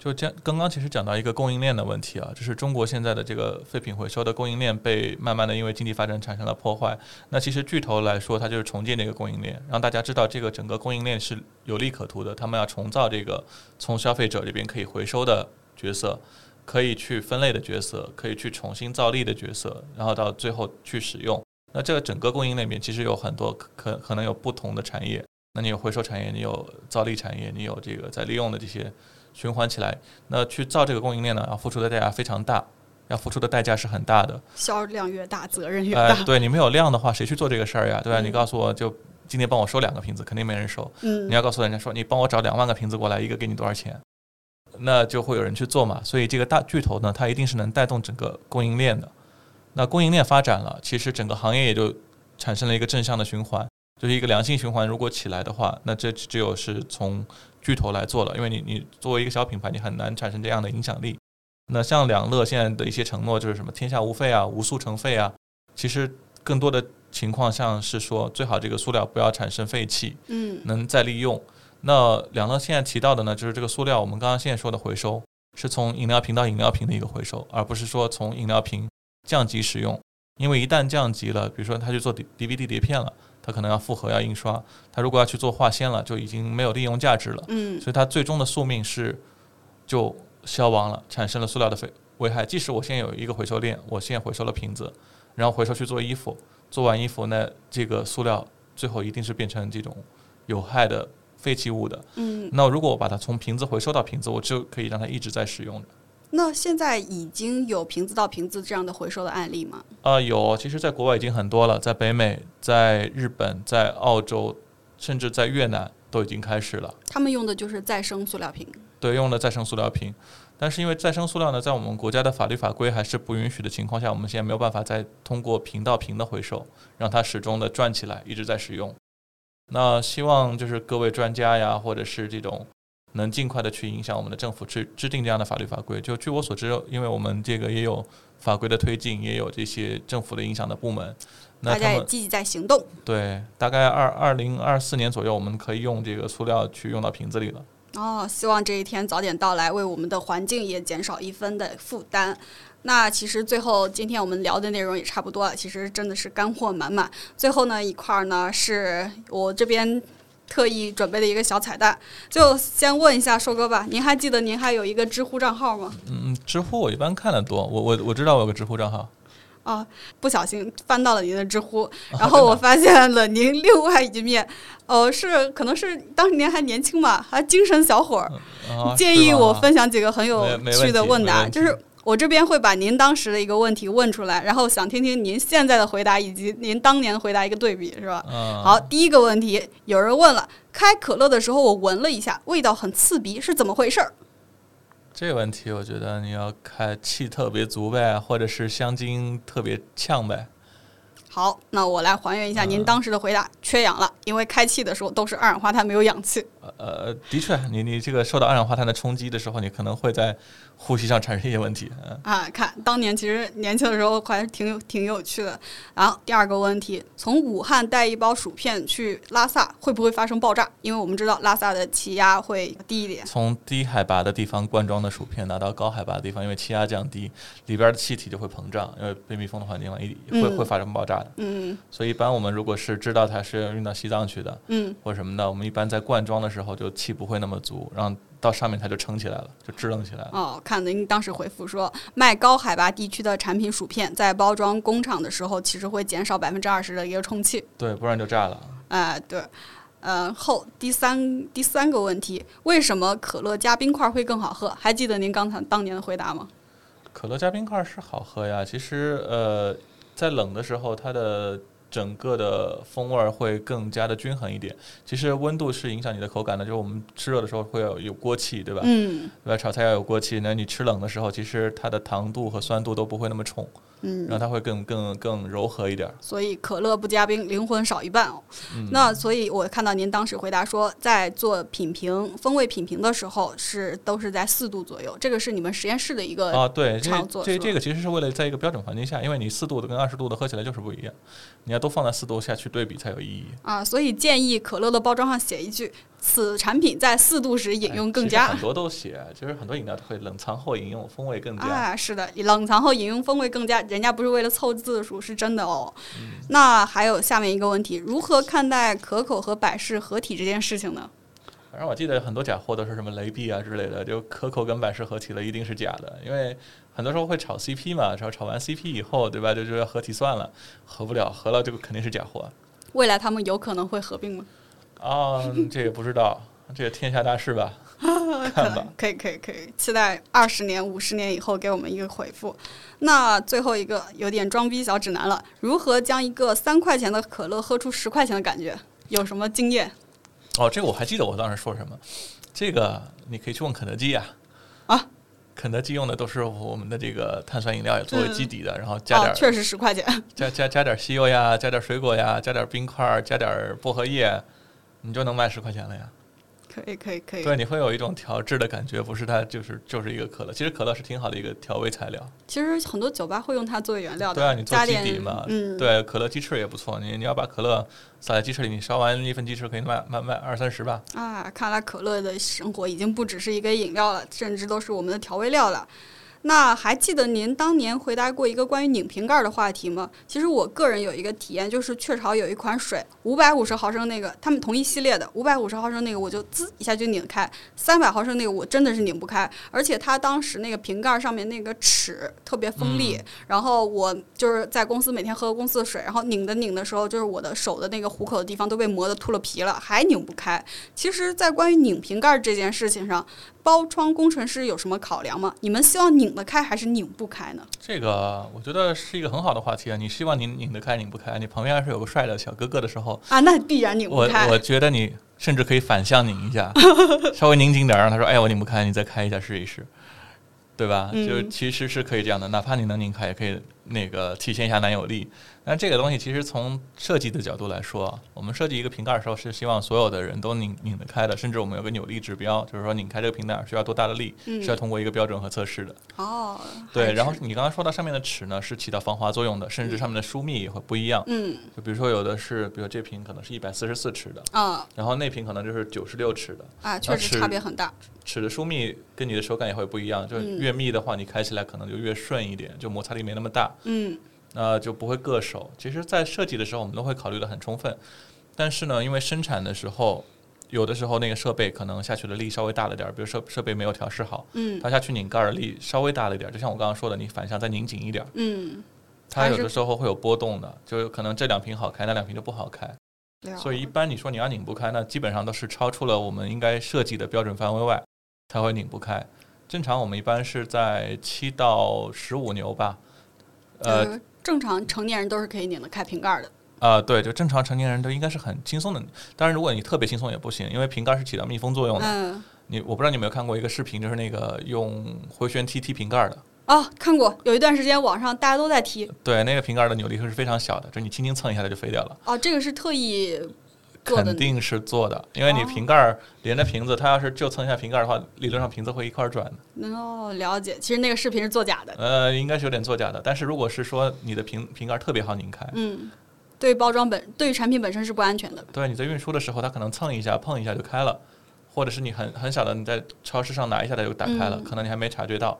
S2: 就讲刚刚其实讲到一个供应链的问题啊，就是中国现在的这个废品回收的供应链被慢慢的因为经济发展产生了破坏。那其实巨头来说，它就是重建这个供应链，让大家知道这个整个供应链是有利可图的。他们要重造这个从消费者这边可以回收的角色，可以去分类的角色，可以去重新造粒的角色，然后到最后去使用。那这个整个供应链里面其实有很多可可能有不同的产业。那你有回收产业，你有造粒产业，你有这个在利用的这些。循环起来，那去造这个供应链呢，要付出的代价非常大，要付出的代价是很大的。
S1: 销量越大，责任越
S2: 呃
S1: 大。，
S2: 对你没有量的话，谁去做这个事儿呀？对吧？
S1: 嗯
S2: 你告诉我就今天帮我收两个瓶子，肯定没人收。
S1: 嗯
S2: 你要告诉人家说，你帮我找两万个瓶子过来，一个给你多少钱？那就会有人去做嘛。所以这个大巨头呢，它一定是能带动整个供应链的。那供应链发展了，其实整个行业也就产生了一个正向的循环，就是一个良性循环。如果起来的话，那这只有是从巨头来做了，因为你你作为一个小品牌，你很难产生这样的影响力。那像两乐现在的一些承诺就是什么“天下无废”啊，“无塑成废”啊，其实更多的情况像是说，最好这个塑料不要产生废气，
S1: 嗯
S2: 能再利用。那两乐现在提到的呢，就是这个塑料，我们刚刚现在说的回收，是从饮料瓶到饮料瓶的一个回收，而不是说从饮料瓶降级使用。因为一旦降级了，比如说他去做 D DVD 碟片了，他可能要复合要印刷，他如果要去做化纤了，就已经没有利用价值了。
S1: 嗯
S2: 所以它最终的宿命是就消亡了，产生了塑料的废危害。即使我现在有一个回收链，我现在回收了瓶子，然后回收去做衣服，做完衣服，那这个塑料最后一定是变成这种有害的废弃物的。
S1: 嗯，
S2: 那如果我把它从瓶子回收到瓶子，我就可以让它一直在使用的。
S1: 那现在已经有瓶子到瓶子这样的回收的案例吗？
S2: 啊、有，其实在国外已经很多了，在北美、在日本、在澳洲，甚至在越南都已经开始了。
S1: 他们用的就是再生塑料瓶。
S2: 对，用的再生塑料瓶，但是因为再生塑料呢，在我们国家的法律法规还是不允许的情况下，我们现在没有办法再通过瓶到瓶的回收，让它始终的转起来，一直在使用。那希望就是各位专家呀，或者是这种能尽快的去影响我们的政府去制定这样的法律法规。就据我所知，因为我们这个也有法规的推进，也有这些政府的影响的部门，那
S1: 大家也积极在行动。
S2: 对大概二二零二四年左右，我们可以用这个塑料去用到瓶子里了。
S1: 哦，希望这一天早点到来，为我们的环境也减少一分的负担。那其实最后今天我们聊的内容也差不多了，其实真的是干货满满。最后呢一块儿呢是我这边特意准备的一个小彩蛋，就先问一下硕哥吧，您还记得您还有一个知乎账号吗？
S2: 嗯，知乎我一般看的多，我我我知道我有个知乎账号。
S1: 啊，不小心翻到了您的知乎，然后我发现了您另外一面，呃，是可能是当时您还年轻嘛，还精神小伙儿，
S2: 啊，
S1: 建议我分享几个很有趣的
S2: 问
S1: 答，
S2: 问
S1: 就是我这边会把您当时的一个问题问出来，然后想听听您现在的回答以及您当年的回答一个对比，是吧？
S2: 嗯，
S1: 好，第一个问题，有人问了，开可乐的时候我闻了一下，味道很刺鼻，是怎么回事儿？
S2: 这个问题我觉得你要开气特别足呗，或者是香精特别呛呗。
S1: 好，那我来还原一下您
S2: 嗯
S1: 当时的回答，缺氧了，因为开气的时候都是二氧化碳，没有氧气。
S2: 呃，的确，你你这个受到二氧化碳的冲击的时候，你可能会在呼吸上产生一些问题。嗯，
S1: 啊，看当年其实年轻的时候还是挺有挺有趣的。然后第二个问题，从武汉带一包薯片去拉萨，会不会发生爆炸？因为我们知道拉萨的气压会低一点。
S2: 从低海拔的地方灌装的薯片拿到高海拔的地方，因为气压降低，里边的气体就会膨胀，因为被密封的环境嘛，一会
S1: 嗯
S2: 会发生爆炸的。
S1: 嗯
S2: 所以一般我们如果是知道它是运到西藏去的，
S1: 嗯，
S2: 或者什么的，我们一般在灌装的时候就气不会那么足，然后到上面它就撑起来了，就支棱起来了。
S1: 哦，看您当时回复说，卖高海拔地区的产品薯片，在包装工厂的时候，其实会减少百分之二十的一个充气。
S2: 对，不然就炸了。
S1: 哎、对。呃，后第三第三个问题，为什么可乐加冰块会更好喝？还记得您刚才当年的回答吗？
S2: 可乐加冰块是好喝呀，其实呃，在冷的时候，它的整个的风味儿会更加的均衡一点。其实温度是影响你的口感的，就是我们吃热的时候会有有锅气，对吧？
S1: 嗯
S2: 对吧？炒菜要有锅气，那你吃冷的时候，其实它的糖度和酸度都不会那么冲，
S1: 嗯
S2: 然后它会更更更柔和一点儿。
S1: 所以可乐不加冰，灵魂少一半哦。
S2: 嗯，
S1: 那所以，我看到您当时回答说，在做品评、风味品评的时候是都是在四度左右，这个是你们实验室的一个
S2: 啊，对，这
S1: 常做
S2: 这这个其实是为了在一个标准环境下，因为你四度的跟二十度的喝起来就是不一样，你要都放在四度下去对比才有意义。
S1: 啊，所以建议可乐的包装上写一句：此产品在四度时饮用更佳
S2: 很。多都写，就是很多饮料都会冷藏后饮用，风味更佳。
S1: 啊，是的，冷藏后饮用风味更佳，人家不是为了凑字数，是真的哦。
S2: 嗯
S1: 那还有下面一个问题，如何看待可口和百事合体这件事情呢？
S2: 反正我记得很多假货都是什么雷碧啊之类的，就可口跟百事合体了，一定是假的，因为很多时候会炒 CP 嘛，然后炒完 CP 以后，对吧，就就要合体算了，合不了，合了这个肯定是假货。
S1: 未来他们有可能会合并吗？
S2: 啊，这也不知道，这个天下大事吧，看吧。
S1: 可以，可以，可以，期待二十年、五十年以后给我们一个回复。那最后一个有点装逼小指南了，如何将一个三块钱的可乐喝出十块钱的感觉？有什么经验？
S2: 哦，这个我还记得我当时说什么，这个你可以去问肯德基呀、
S1: 啊。
S2: 肯德基用的都是我们的这个碳酸饮料作为基底的，然后加点、，
S1: 哦确实十块钱。
S2: 加加加点西柚呀，加点水果呀，加点冰块儿，加点薄荷叶，你就能卖十块钱了呀。
S1: 可以可以可以。
S2: 对，你会有一种调制的感觉，不是它就是就是一个可乐。其实可乐是挺好的一个调味材料。
S1: 其实很多酒吧会用它作为原料的，
S2: 对啊，你做基底嘛，
S1: 嗯，，
S2: 对，可乐鸡翅也不错。你你要把可乐撒在鸡翅里，你烧完一份鸡翅可以卖卖卖二三十吧。
S1: 啊，看来可乐的生活已经不只是一个饮料了，甚至都是我们的调味料了。那还记得您当年回答过一个关于拧瓶盖的话题吗？其实我个人有一个体验，就是雀巢有一款水，五百五十毫升那个，他们同一系列的，五百五十毫升那个我就滋一下就拧开，三百毫升那个我真的是拧不开，而且它当时那个瓶盖上面那个齿特别锋利，然后我就是在公司每天喝公司的水，然后拧的拧的时候，就是我的手的那个虎口的地方都被磨得秃了皮了，还拧不开。其实，在关于拧瓶盖这件事情上，包窗工程师有什么考量吗？你们希望拧得开还是拧不开呢？
S2: 这个我觉得是一个很好的话题啊。你希望你拧得开拧不开，你旁边要是有个帅的小哥哥的时候，
S1: 啊，那必然拧不开。
S2: 我觉得你甚至可以反向拧一下，稍微拧紧点儿，让他说：“哎，我拧不开，你再开一下试一试。”对吧？
S1: 嗯
S2: 就其实是可以这样的，哪怕你能拧开，也可以那个体现一下男友力。但这个东西其实从设计的角度来说，我们设计一个瓶盖的时候是希望所有的人都拧拧得开的，甚至我们有个扭力指标，就是说拧开这个瓶盖需要多大的力，
S1: 嗯
S2: 是要通过一个标准和测试的。
S1: 哦，
S2: 对，然后你刚刚说到上面的齿呢，是起到防滑作用的，甚至上面的疏密也会不一样。
S1: 嗯
S2: 就比如说有的是，比如这瓶可能是一百四十四齿的，
S1: 啊
S2: 然后那瓶可能就是九十六齿的，
S1: 啊，确实差别很大。
S2: 齿的疏密跟你的手感也会不一样。就越密的话，你开起来可能就越顺一点，就摩擦力没那么大，
S1: 嗯
S2: 那就不会硌手。其实，在设计的时候，我们都会考虑的很充分，但是呢，因为生产的时候。有的时候那个设备可能下去的力稍微大了点儿，比如设设备没有调试好，
S1: 嗯
S2: 它下去拧盖儿的力稍微大了一点儿，就像我刚刚说的，你反向再拧紧一点儿，
S1: 嗯，
S2: 它有的时候会有波动的，就可能这两瓶好开，那两瓶就不好开。
S1: 了
S2: 所以一般你说你要拧不开，那基本上都是超出了我们应该设计的标准范围外，才会拧不开。正常我们一般是在七到十五牛吧，呃
S1: 就是正常成年人都是可以拧得开瓶盖的。
S2: 啊、对，就正常成年人都应该是很轻松的。当然，如果你特别轻松也不行，因为瓶盖是起到密封作用的。
S1: 嗯，
S2: 你我不知道你有没有看过一个视频，就是那个用回旋踢踢瓶盖的。
S1: 哦，看过，有一段时间网上大家都在踢。
S2: 对，那个瓶盖的扭力是非常小的，就是你轻轻蹭一下它就飞掉了。
S1: 哦，这个是特意
S2: 肯定是做的，因为你
S1: 哦
S2: 瓶盖儿连着瓶子，它要是就蹭一下瓶盖儿的话，理论上瓶子会一块儿转的。
S1: 哦，了解。其实那个视频是作假的。
S2: 呃，应该是有点作假的。但是如果是说你的瓶瓶盖儿特别好拧开，
S1: 嗯，对包装本对于产品本身是不安全的。
S2: 对，你在运输的时候它可能蹭一下、碰一下就开了，或者是你很很小的你在超市上拿一下它就打开了，
S1: 嗯
S2: 可能你还没察觉到，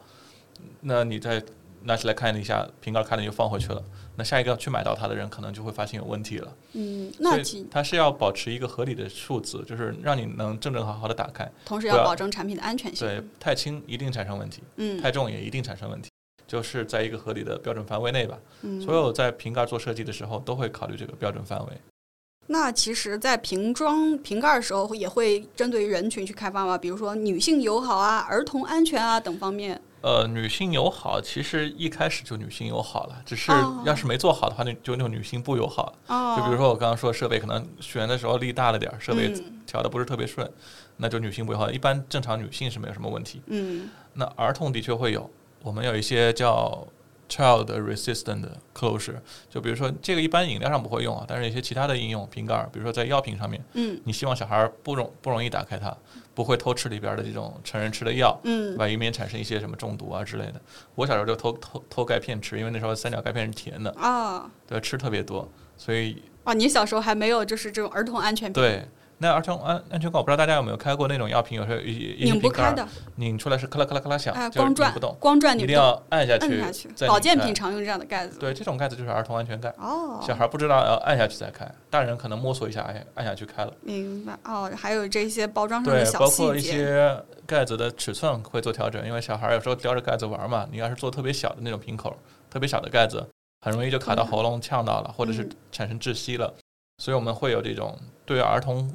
S2: 那你再拿起来看了一下，瓶盖儿开了你就放回去了。那下一个去买到它的人可能就会发现有问题了。
S1: 嗯，那
S2: 它是要保持一个合理的数字，就是让你能正正好好的打开。
S1: 同时要保证产品的安全性。
S2: 对，太轻一定产生问题，
S1: 嗯
S2: 太重也一定产生问题，就是在一个合理的标准范围内吧。
S1: 嗯。
S2: 所有在瓶盖做设计的时候都会考虑这个标准范围。
S1: 那其实，在瓶装瓶盖的时候，也会针对人群去开发吗？比如说女性友好啊、儿童安全啊等方面。
S2: 呃，女性友好其实一开始就女性友好了，只是
S1: 哦
S2: 要是没做好的话，那就那种女性不友好了。
S1: 哦，
S2: 就比如说我刚刚说设备可能选的时候力大了点儿，设备
S1: 嗯
S2: 调的不是特别顺，那就女性不友好。一般正常女性是没有什么问题。
S1: 嗯
S2: 那儿童的确会有，我们有一些叫 child resistant closure，就比如说这个一般饮料上不会用啊，但是一些其他的应用瓶盖，比如说在药品上面，
S1: 嗯
S2: 你希望小孩儿不容不容易打开它，不会偷吃里边的这种成人吃的药，对
S1: 嗯
S2: 吧？以免产生一些什么中毒啊之类的。我小时候就偷偷偷钙片吃，因为那时候三角钙片是甜的，
S1: 啊
S2: 对，吃特别多，所以
S1: 啊，你小时候还没有就是这种儿童安全片
S2: 对。那儿童安安全感，我不知道大家有没有开过那种药瓶，有时候
S1: 拧不开的，
S2: 拧出来是咔啦咔啦咔啦响，
S1: 哎，
S2: 就是
S1: 光转
S2: 拧不动，
S1: 光转拧不动，
S2: 一定要按下去，
S1: 按下去。保健品常用这样的盖子。
S2: 对，这种盖子就是儿童安全盖，
S1: 哦，
S2: 小孩不知道要按下去再开，大人可能摸索一下，按，按下去开了。
S1: 明白哦，还有这些包装上
S2: 对
S1: 的，小
S2: 包括一。些盖子的尺寸会做调整，因为小孩有时候叼着盖子玩嘛，你要是做特别小的那种瓶口，特别小的盖子，很容易就卡到
S1: 对
S2: 喉咙呛到了，或者是
S1: 嗯
S2: 产生窒息了。所以我们会有这种对于儿童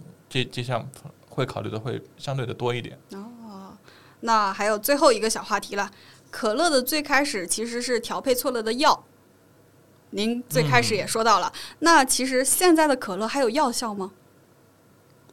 S2: 这这项会考虑的会相对的多一点。
S1: 哦，那还有最后一个小话题了，可乐的最开始其实是调配错了的药。您最开始
S2: 嗯
S1: 也说到了，那其实现在的可乐还有药效吗？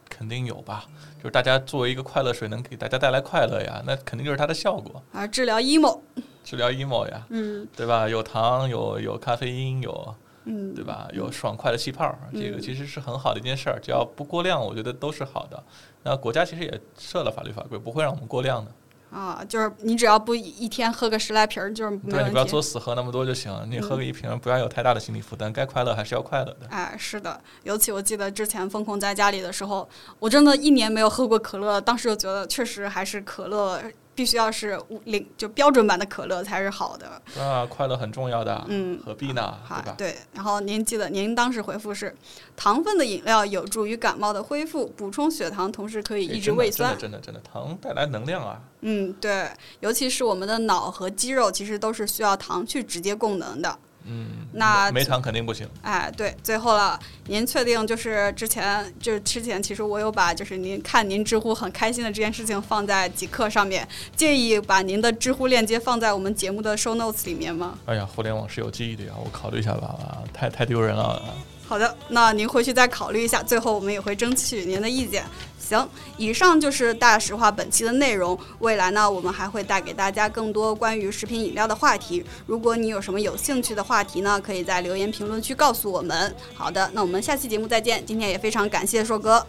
S2: 肯定有吧，就是大家作为一个快乐水能给大家带来快乐呀，那肯定就是它的效果，
S1: 啊，治疗 emo，
S2: 治疗 emo 呀，
S1: 嗯，
S2: 对吧？有糖，有有咖啡因，有
S1: 嗯，
S2: 对吧？有爽快的气泡，这个其实是很好的一件事儿，只要不过量，我觉得都是好的。那国家其实也设了法律法规，不会让我们过量的。
S1: 啊，就是你只要不一天喝个十来瓶儿，就是没
S2: 对，你不要。作死喝那么多就行，你喝个一瓶，不要有太大的心理负担。该快乐还是要快乐的。
S1: 哎，是的，尤其我记得之前封控在家里的时候，我真的一年没有喝过可乐，当时就觉得确实还是可乐必须要是五零就标准版的可乐才是好的。
S2: 啊，快乐很重要的，
S1: 嗯
S2: 何必呢？
S1: 哈
S2: 对吧？
S1: 对，然后您记得您当时回复是，糖分的饮料有助于感冒的恢复，补充血糖，同时可以抑制胃酸。
S2: 真的真的真的，糖带来能量啊！
S1: 嗯，对，尤其是我们的脑和肌肉，其实都是需要糖去直接供能的。
S2: 嗯，
S1: 那
S2: 没糖肯定不行。
S1: 哎，对，最后了，您确定就是之前就是之前，其实我有把就是您看您知乎很开心的这件事情放在极客上面，介意把您的知乎链接放在我们节目的 show notes 里面吗？
S2: 哎呀，互联网是有记忆的呀，我考虑一下吧，啊太太丢人了。啊
S1: 好的，那您回去再考虑一下，最后我们也会争取您的意见。行，以上就是大实话本期的内容。未来呢，我们还会带给大家更多关于食品饮料的话题。如果你有什么有兴趣的话题呢，可以在留言评论区告诉我们。好的，那我们下期节目再见。今天也非常感谢硕哥。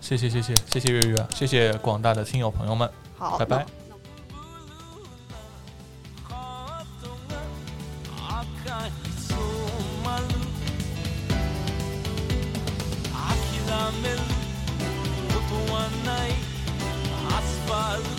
S2: 谢谢谢谢谢谢月月，谢谢广大的听友朋友们，
S1: 好，
S2: 拜拜。
S4: coming. Look for one night, I spy.